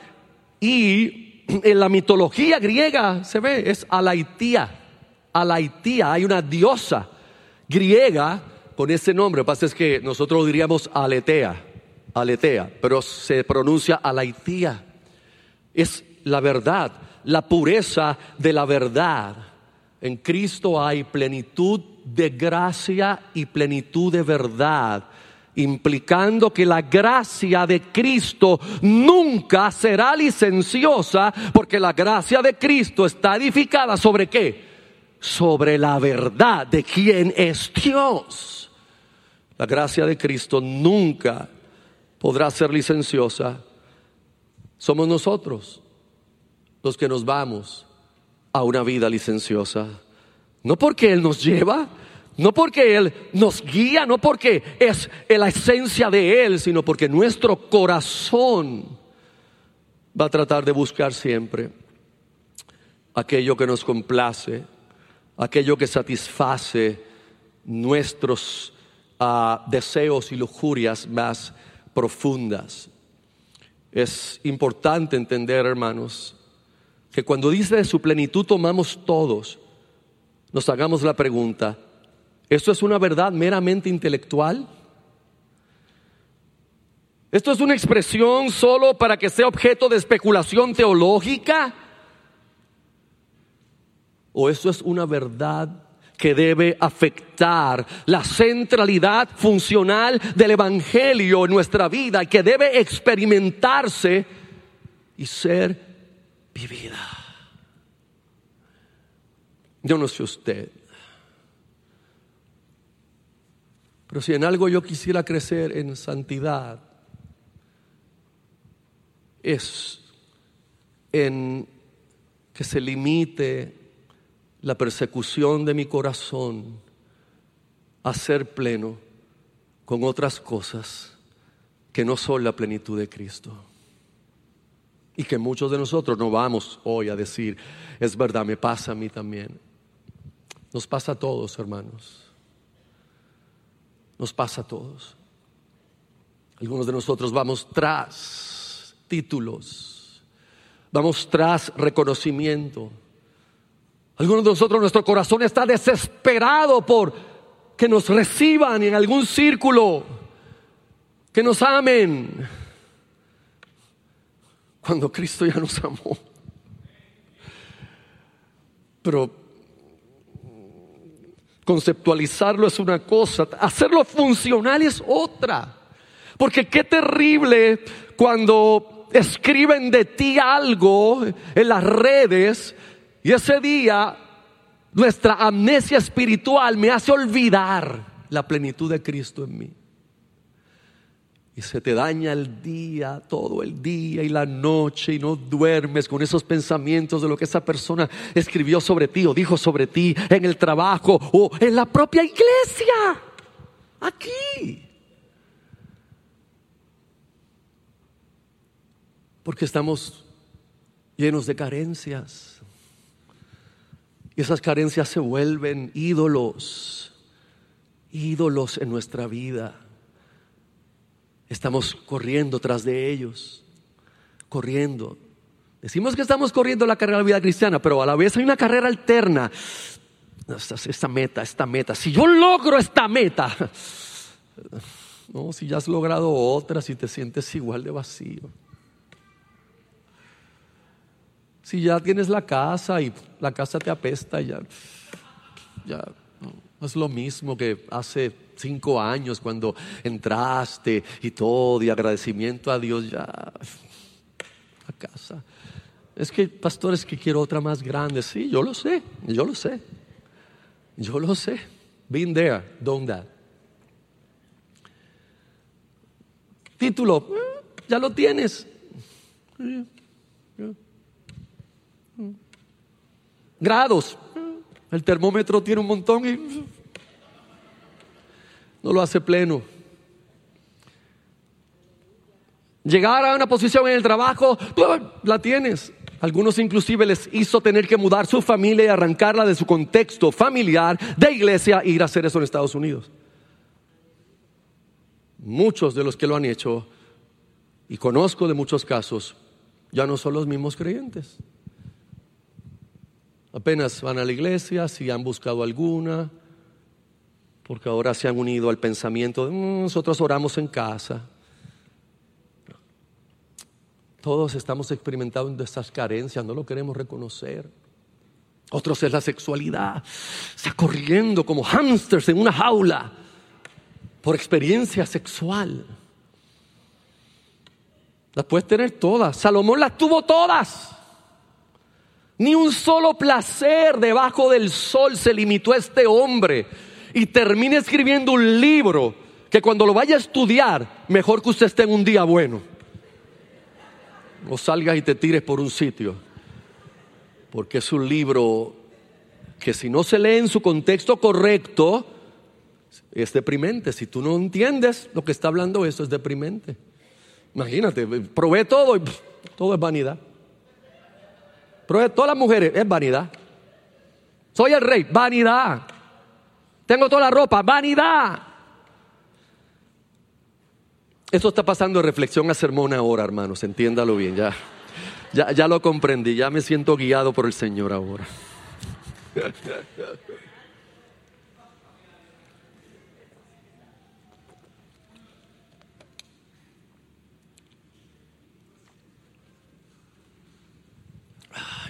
A: y en la mitología griega se ve, es Alaitía. Alaitía, hay una diosa griega con ese nombre. Lo que pasa es que nosotros diríamos Aletea aletea, pero se pronuncia alaitía. Es la verdad, la pureza de la verdad. En Cristo hay plenitud de gracia y plenitud de verdad, implicando que la gracia de Cristo nunca será licenciosa, porque la gracia de Cristo está edificada sobre qué? Sobre la verdad de quién es Dios. La gracia de Cristo nunca podrá ser licenciosa, somos nosotros los que nos vamos a una vida licenciosa. No porque Él nos lleva, no porque Él nos guía, no porque es la esencia de Él, sino porque nuestro corazón va a tratar de buscar siempre aquello que nos complace, aquello que satisface nuestros ah, deseos y lujurias más profundas. Es importante entender, hermanos, que cuando dice de su plenitud tomamos todos, nos hagamos la pregunta, ¿esto es una verdad meramente intelectual? ¿Esto es una expresión solo para que sea objeto de especulación teológica? ¿O esto es una verdad que debe afectar la centralidad funcional del Evangelio en nuestra vida y que debe experimentarse y ser vivida. Yo no sé usted, pero si en algo yo quisiera crecer en santidad, es en que se limite la persecución de mi corazón a ser pleno con otras cosas que no son la plenitud de Cristo. Y que muchos de nosotros no vamos hoy a decir, es verdad, me pasa a mí también. Nos pasa a todos, hermanos. Nos pasa a todos. Algunos de nosotros vamos tras títulos, vamos tras reconocimiento algunos de nosotros, nuestro corazón está desesperado por que nos reciban en algún círculo, que nos amen, cuando Cristo ya nos amó. Pero conceptualizarlo es una cosa, hacerlo funcional es otra. Porque qué terrible cuando escriben de ti algo en las redes Y ese día, nuestra amnesia espiritual me hace olvidar la plenitud de Cristo en mí. Y se te daña el día, todo el día y la noche y no duermes con esos pensamientos de lo que esa persona escribió sobre ti o dijo sobre ti en el trabajo o en la propia iglesia. Aquí. Porque estamos llenos de carencias. Y esas carencias se vuelven ídolos, ídolos en nuestra vida. Estamos corriendo tras de ellos, corriendo. Decimos que estamos corriendo la carrera de la vida cristiana, pero a la vez hay una carrera alterna. Esta, meta, esta meta. Si yo logro esta meta, (laughs) no, si ya has logrado otra, si te sientes igual de vacío. Si ya tienes la casa y la casa te apesta, ya, ya es lo mismo que hace cinco años cuando entraste y todo, y agradecimiento a Dios ya a casa. Es que, pastor, es que quiero otra más grande. Sí, yo lo sé, yo lo sé. Yo lo sé. Been there, done that. Título, eh, ya lo tienes. Grados, el termómetro tiene un montón y no lo hace pleno. Llegar a una posición en el trabajo, la tienes. Algunos inclusive les hizo tener que mudar su familia y arrancarla de su contexto familiar, de iglesia, e ir a hacer eso en Estados Unidos. Muchos de los que lo han hecho, y conozco de muchos casos, ya no son los mismos creyentes. Apenas van a la iglesia, si han buscado alguna, porque ahora se han unido al pensamiento de mm, nosotros oramos en casa. Todos estamos experimentando estas carencias, no lo queremos reconocer. Otros es la sexualidad, está corriendo como hámsters en una jaula por experiencia sexual. Las puedes tener todas. Salomón las tuvo todas. Ni un solo placer debajo del sol se limitó a este hombre y termine escribiendo un libro que cuando lo vaya a estudiar, mejor que usted esté en un día bueno. O salgas y te tires por un sitio. Porque es un libro que si no se lee en su contexto correcto, es deprimente. Si tú no entiendes lo que está hablando eso, es deprimente. Imagínate, probé todo y todo es vanidad. Probé todas las mujeres, es vanidad. Soy el rey, vanidad. Tengo toda la ropa, vanidad. Esto está pasando de reflexión a sermón ahora, hermanos, entiéndalo bien, ya, ya, ya lo comprendí, ya me siento guiado por el Señor ahora. (laughs)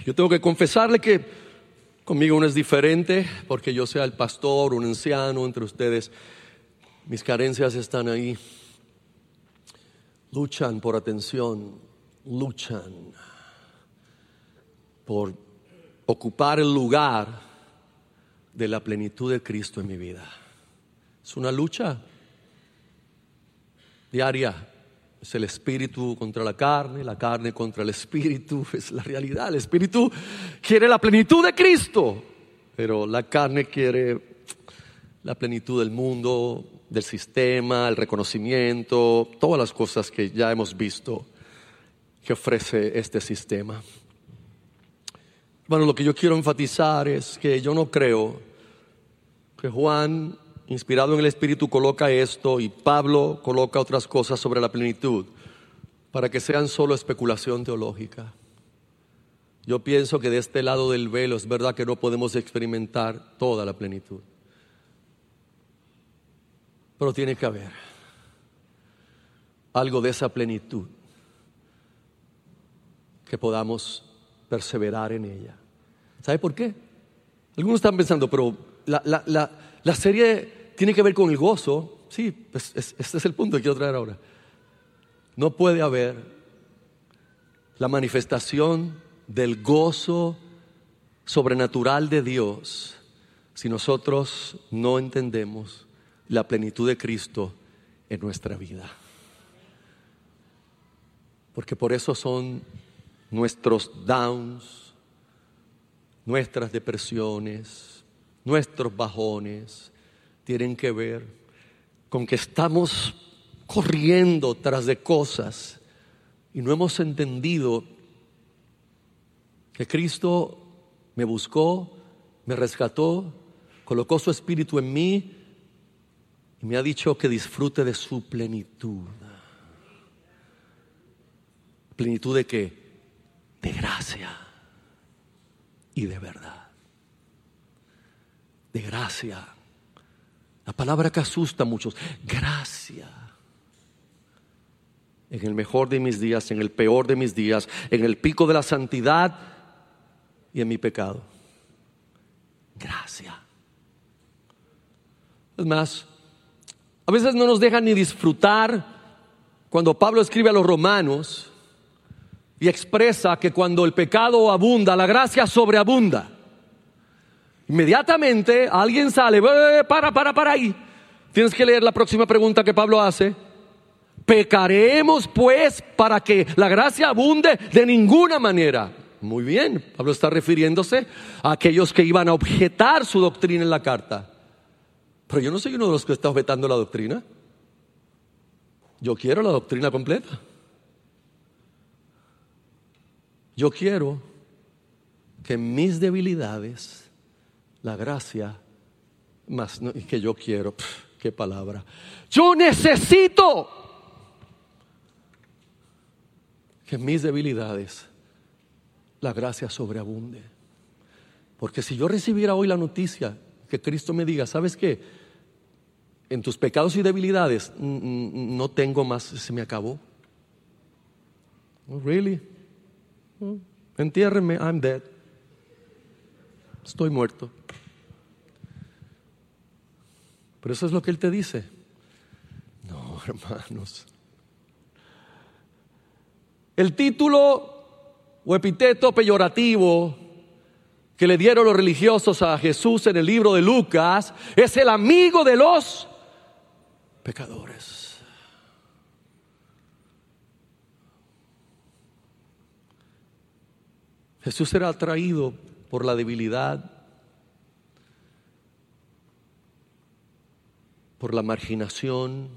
A: Yo tengo que confesarle que Conmigo uno es diferente porque yo sea el pastor, un anciano entre ustedes. Mis carencias están ahí. Luchan por atención, luchan por ocupar el lugar de la plenitud de Cristo en mi vida. Es una lucha diaria. Es el espíritu contra la carne, la carne contra el espíritu, (laughs) es la realidad. El espíritu quiere la plenitud de Cristo, pero la carne quiere la plenitud del mundo, del sistema, el reconocimiento, todas las cosas que ya hemos visto que ofrece este sistema. Bueno, lo que yo quiero enfatizar es que yo no creo que Juan inspirado en el Espíritu, coloca esto y Pablo coloca otras cosas sobre la plenitud para que sean solo especulación teológica. Yo pienso que de este lado del velo es verdad que no podemos experimentar toda la plenitud. Pero tiene que haber algo de esa plenitud que podamos perseverar en ella. ¿Sabe por qué? Algunos están pensando, pero la, la, la serie tiene que ver con el gozo. Sí, pues este es el punto que quiero traer ahora. No puede haber la manifestación del gozo sobrenatural de Dios si nosotros no entendemos la plenitud de Cristo en nuestra vida. Porque por eso son nuestros downs, nuestras depresiones, nuestros bajones, tienen que ver con que estamos corriendo tras de cosas y no hemos entendido que Cristo me buscó, me rescató, colocó su espíritu en mí y me ha dicho que disfrute de su plenitud. ¿Plenitud de qué? De gracia y de verdad. De gracia. La palabra que asusta a muchos. Gracia. En el mejor de mis días, en el peor de mis días, en el pico de la santidad y en mi pecado. Gracia. Es más, a veces no nos dejan ni disfrutar cuando Pablo escribe a los romanos y expresa que cuando el pecado abunda, la gracia sobreabunda. Inmediatamente alguien sale, para, para, para ahí. Tienes que leer la próxima pregunta que Pablo hace. Pecaremos pues para que la gracia abunde de ninguna manera. Muy bien, Pablo está refiriéndose a aquellos que iban a objetar su doctrina en la carta. Pero yo no soy uno de los que está objetando la doctrina. Yo quiero la doctrina completa. Yo quiero que mis debilidades la gracia más que yo quiero, qué palabra. Yo necesito que mis debilidades la gracia sobreabunde. Porque si yo recibiera hoy la noticia que Cristo me diga, ¿sabes qué? En tus pecados y debilidades no tengo más, se me acabó. Oh, really? Oh, entiérrenme, I'm dead. Estoy muerto. Pero eso es lo que Él te dice. No, (laughs) hermanos. El título o epíteto peyorativo que le dieron los religiosos a Jesús en el libro de Lucas es el amigo de los pecadores. Jesús era atraído por la debilidad, por la marginación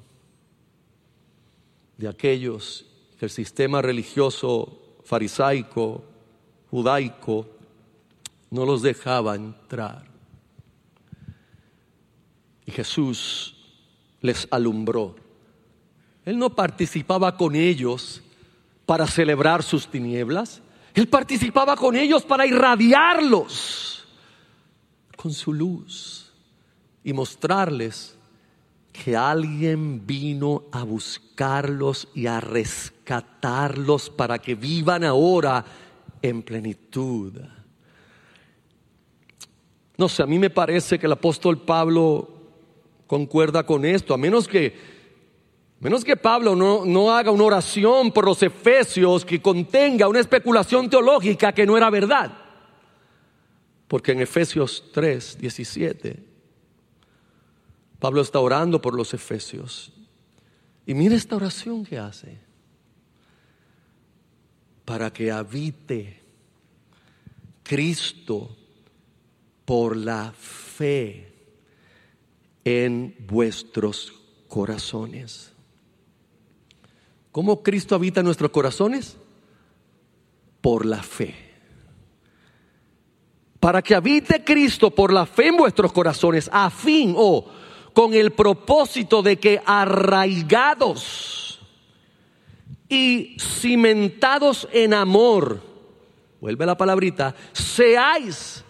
A: de aquellos que el sistema religioso farisaico, judaico, no los dejaba entrar. Y Jesús les alumbró. Él no participaba con ellos para celebrar sus tinieblas, él participaba con ellos para irradiarlos con su luz y mostrarles que alguien vino a buscarlos y a rescatarlos para que vivan ahora en plenitud. No sé, a mí me parece que el apóstol Pablo concuerda con esto, a menos que, menos que Pablo no, no haga una oración por los efesios que contenga una especulación teológica que no era verdad. Porque en Efesios 3, 17 Pablo está orando por los efesios. Y mira esta oración que hace. Para que habite Cristo por la fe en vuestros corazones. ¿Cómo Cristo habita en nuestros corazones? Por la fe. Para que habite Cristo por la fe en vuestros corazones, a fin o oh, con el propósito de que arraigados y cimentados en amor, vuelve la palabrita, seáis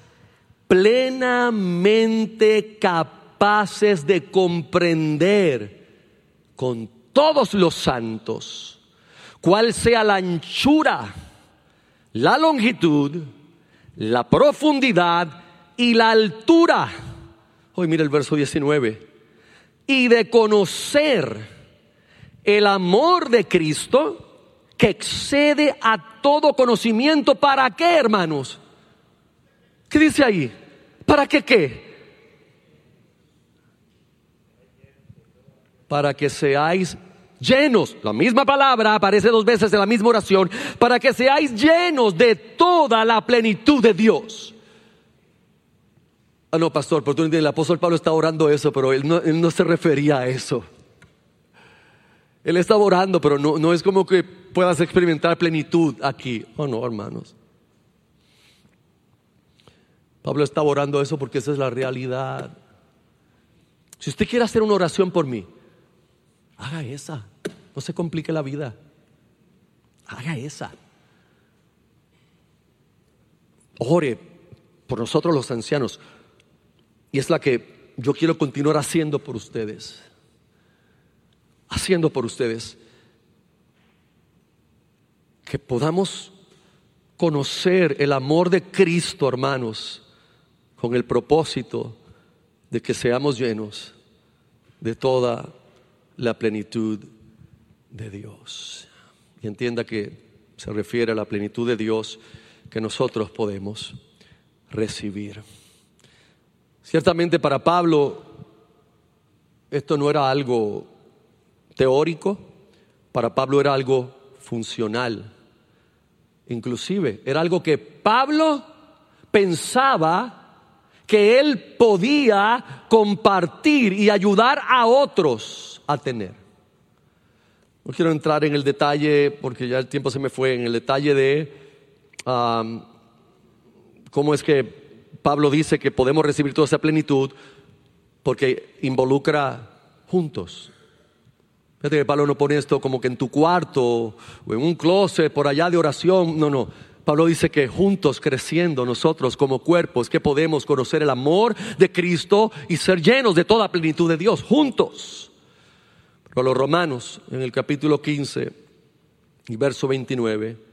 A: plenamente capaces de comprender con todos los santos cuál sea la anchura, la longitud, la profundidad y la altura. Hoy mira el verso 19 y de conocer el amor de Cristo que excede a todo conocimiento. ¿Para qué, hermanos? ¿Qué dice ahí? ¿Para qué qué? Para que seáis llenos. La misma palabra aparece dos veces en la misma oración. Para que seáis llenos de toda la plenitud de Dios. Ah, no, pastor, por tú el apóstol Pablo está orando eso, pero él no, se refería a eso. Él estaba orando, pero no, es como que puedas experimentar plenitud aquí. Oh, no, hermanos. Pablo está orando eso porque esa es la realidad. Si usted quiere hacer una oración por mí, haga esa. No se complique la vida. Haga esa. Ore por nosotros los ancianos. Y es la que yo quiero continuar haciendo por ustedes. Haciendo por ustedes. Que podamos conocer el amor de Cristo, hermanos, con el propósito de que seamos llenos de toda la plenitud de Dios. Y entienda que se refiere a la plenitud de Dios que nosotros podemos recibir. Ciertamente para Pablo esto no era algo teórico, para Pablo era algo funcional. Inclusive era algo que Pablo pensaba que él podía compartir y ayudar a otros a tener. No quiero entrar en el detalle, porque ya el tiempo se me fue, en el detalle de cómo es que Pablo dice que podemos recibir toda esa plenitud porque involucra juntos. Fíjate que Pablo no pone esto como que en tu cuarto o en un closet por allá de oración. No, no. Pablo dice que juntos creciendo nosotros como cuerpos, que podemos conocer el amor de Cristo y ser llenos de toda plenitud de Dios, juntos. Pero los romanos, en el capítulo 15 y verso 29,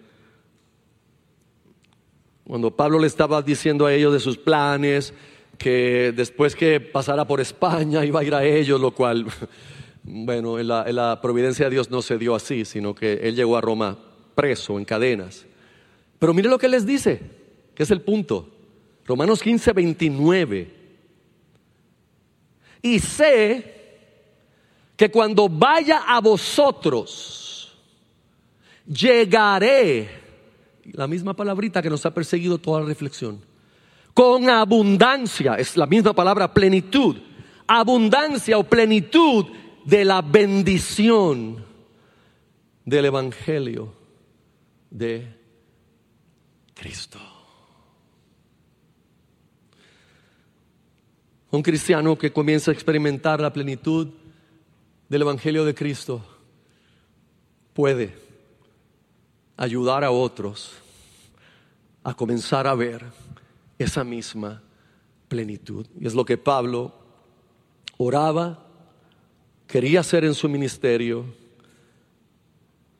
A: cuando Pablo le estaba diciendo a ellos de sus planes, que después que pasara por España (laughs) iba a ir a ellos, lo cual, (laughs) bueno, en la, providencia de Dios no se dio así, sino que él llegó a Roma preso, en cadenas. Pero mire lo que les dice, que es el punto. Romanos 15, 29. Y sé que cuando vaya a vosotros, llegaré la misma palabrita que nos ha perseguido toda la reflexión. Con abundancia, es la misma palabra plenitud. Abundancia o plenitud de la bendición del Evangelio de Cristo. Un cristiano que comienza a experimentar la plenitud del Evangelio de Cristo puede ayudar a otros a comenzar a ver esa misma plenitud. Y es lo que Pablo oraba, quería hacer en su ministerio.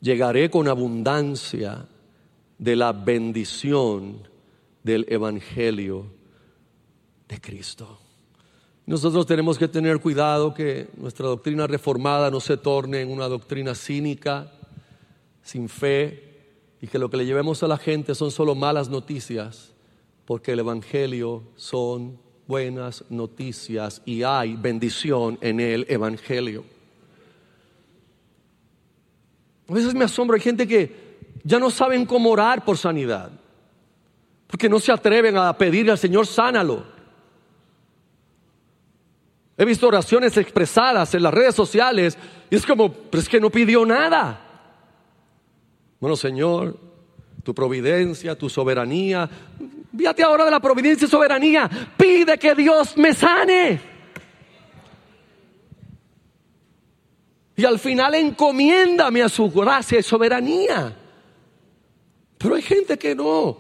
A: Llegaré con abundancia de la bendición del Evangelio de Cristo. Nosotros tenemos que tener cuidado que nuestra doctrina reformada no se torne en una doctrina cínica, sin fe, y que lo que le llevemos a la gente son solo malas noticias, porque el Evangelio son buenas noticias y hay bendición en el Evangelio. A veces me asombro, hay gente que ya no saben cómo orar por sanidad, porque no se atreven a pedirle al Señor sánalo. He visto oraciones expresadas en las redes sociales y es como, pero es que no pidió nada. Bueno, Señor, tu providencia, tu soberanía. Fíjate ahora de la providencia y soberanía. Pide que Dios me sane. Y al final encomiéndame a su gracia y soberanía. Pero hay gente que no.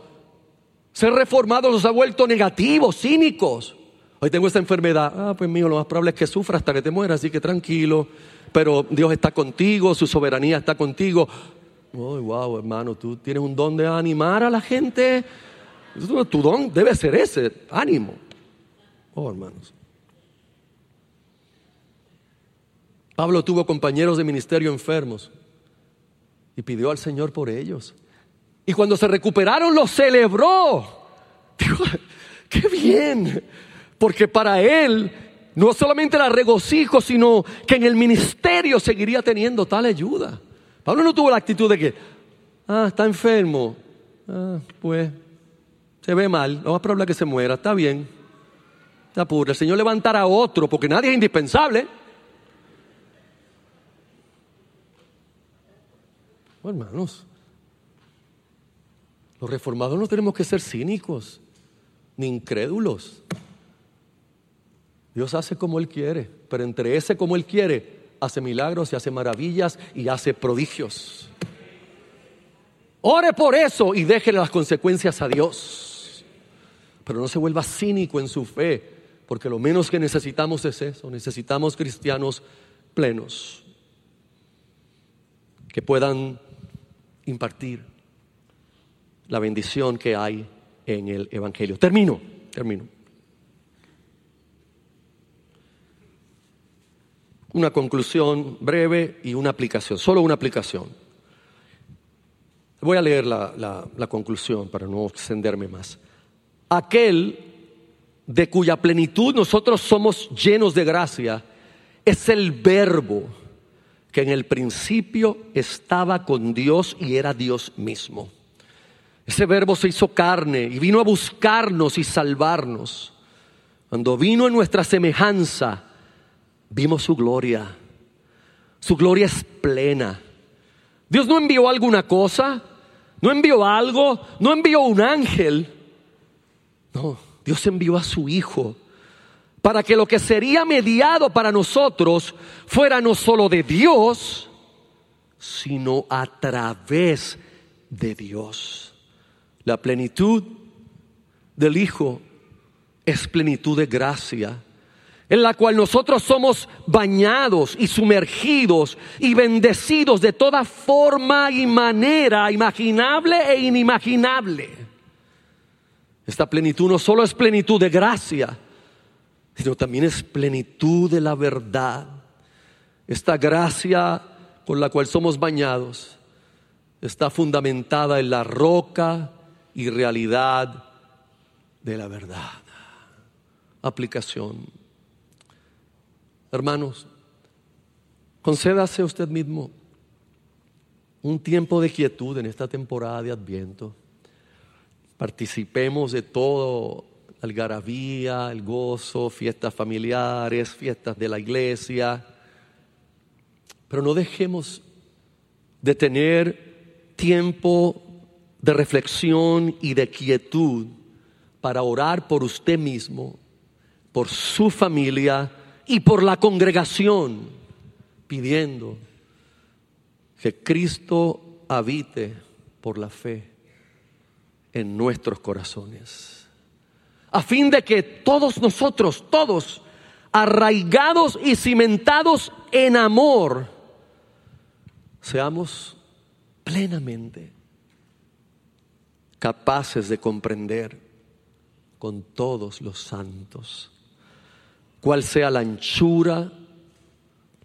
A: Ser reformado los ha vuelto negativos, cínicos. Hoy tengo esta enfermedad. Ah, pues mío, lo más probable es que sufra hasta que te mueras, así que tranquilo. Pero Dios está contigo, su soberanía está contigo. Oh, wow, hermano, tú tienes un don de animar a la gente. Tu don debe ser ese, ánimo. Oh, hermanos. Pablo tuvo compañeros de ministerio enfermos y pidió al Señor por ellos. Y cuando se recuperaron, los celebró. (laughs) ¡Qué bien! Porque para él no solamente era regocijo, sino que en el ministerio seguiría teniendo tal ayuda. Pablo no tuvo la actitud de que, ah, está enfermo, ah, pues se ve mal, no a probable que se muera, está bien, está pura. El Señor levantará a otro, porque nadie es indispensable. hermanos, los reformados no tenemos que ser cínicos ni incrédulos. Dios hace como Él quiere, pero entre ese como Él quiere, hace milagros y hace maravillas y hace prodigios. Ore por eso y déjele las consecuencias a Dios. Pero no se vuelva cínico en su fe, porque lo menos que necesitamos es eso. Necesitamos cristianos plenos que puedan impartir la bendición que hay en el Evangelio. Termino, termino. Una conclusión breve y una aplicación, solo una aplicación. Voy a leer la, la conclusión para no extenderme más. Aquel de cuya plenitud nosotros somos llenos de gracia es el verbo que en el principio estaba con Dios y era Dios mismo. Ese verbo se hizo carne y vino a buscarnos y salvarnos. Cuando vino en nuestra semejanza, vimos su gloria. Su gloria es plena. Dios no envió alguna cosa, no envió algo, no envió un ángel. No, Dios envió a su Hijo para que lo que sería mediado para nosotros fuera no solo de Dios, sino a través de Dios. La plenitud del Hijo es plenitud de gracia, en la cual nosotros somos bañados y sumergidos y bendecidos de toda forma y manera imaginable e inimaginable. Esta plenitud no solo es plenitud de gracia, sino también es plenitud de la verdad. Esta gracia con la cual somos bañados está fundamentada en la roca y realidad de la verdad. Aplicación. Hermanos, concédase usted mismo un tiempo de quietud en esta temporada de Adviento. Participemos de todo algarabía, el gozo, fiestas familiares, fiestas de la iglesia. Pero no dejemos de tener tiempo de reflexión y de quietud para orar por usted mismo, por su familia y por la congregación, pidiendo que Cristo habite por la fe en nuestros corazones. A fin de que todos nosotros, todos, arraigados y cimentados en amor, seamos plenamente capaces de comprender con todos los santos cuál sea la anchura,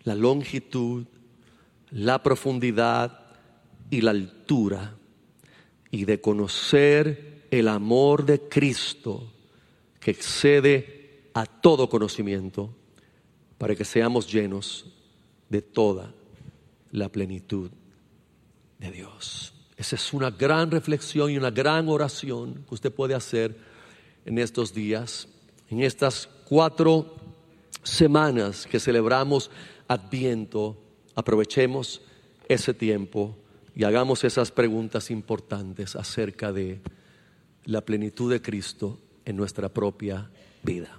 A: la longitud, la profundidad y la altura, y de conocer el amor de Cristo que excede a todo conocimiento, para que seamos llenos de toda la plenitud de Dios. Esa es una gran reflexión y una gran oración que usted puede hacer en estos días, en estas cuatro semanas que celebramos Adviento. Aprovechemos ese tiempo y hagamos esas preguntas importantes acerca de la plenitud de Cristo en nuestra propia vida.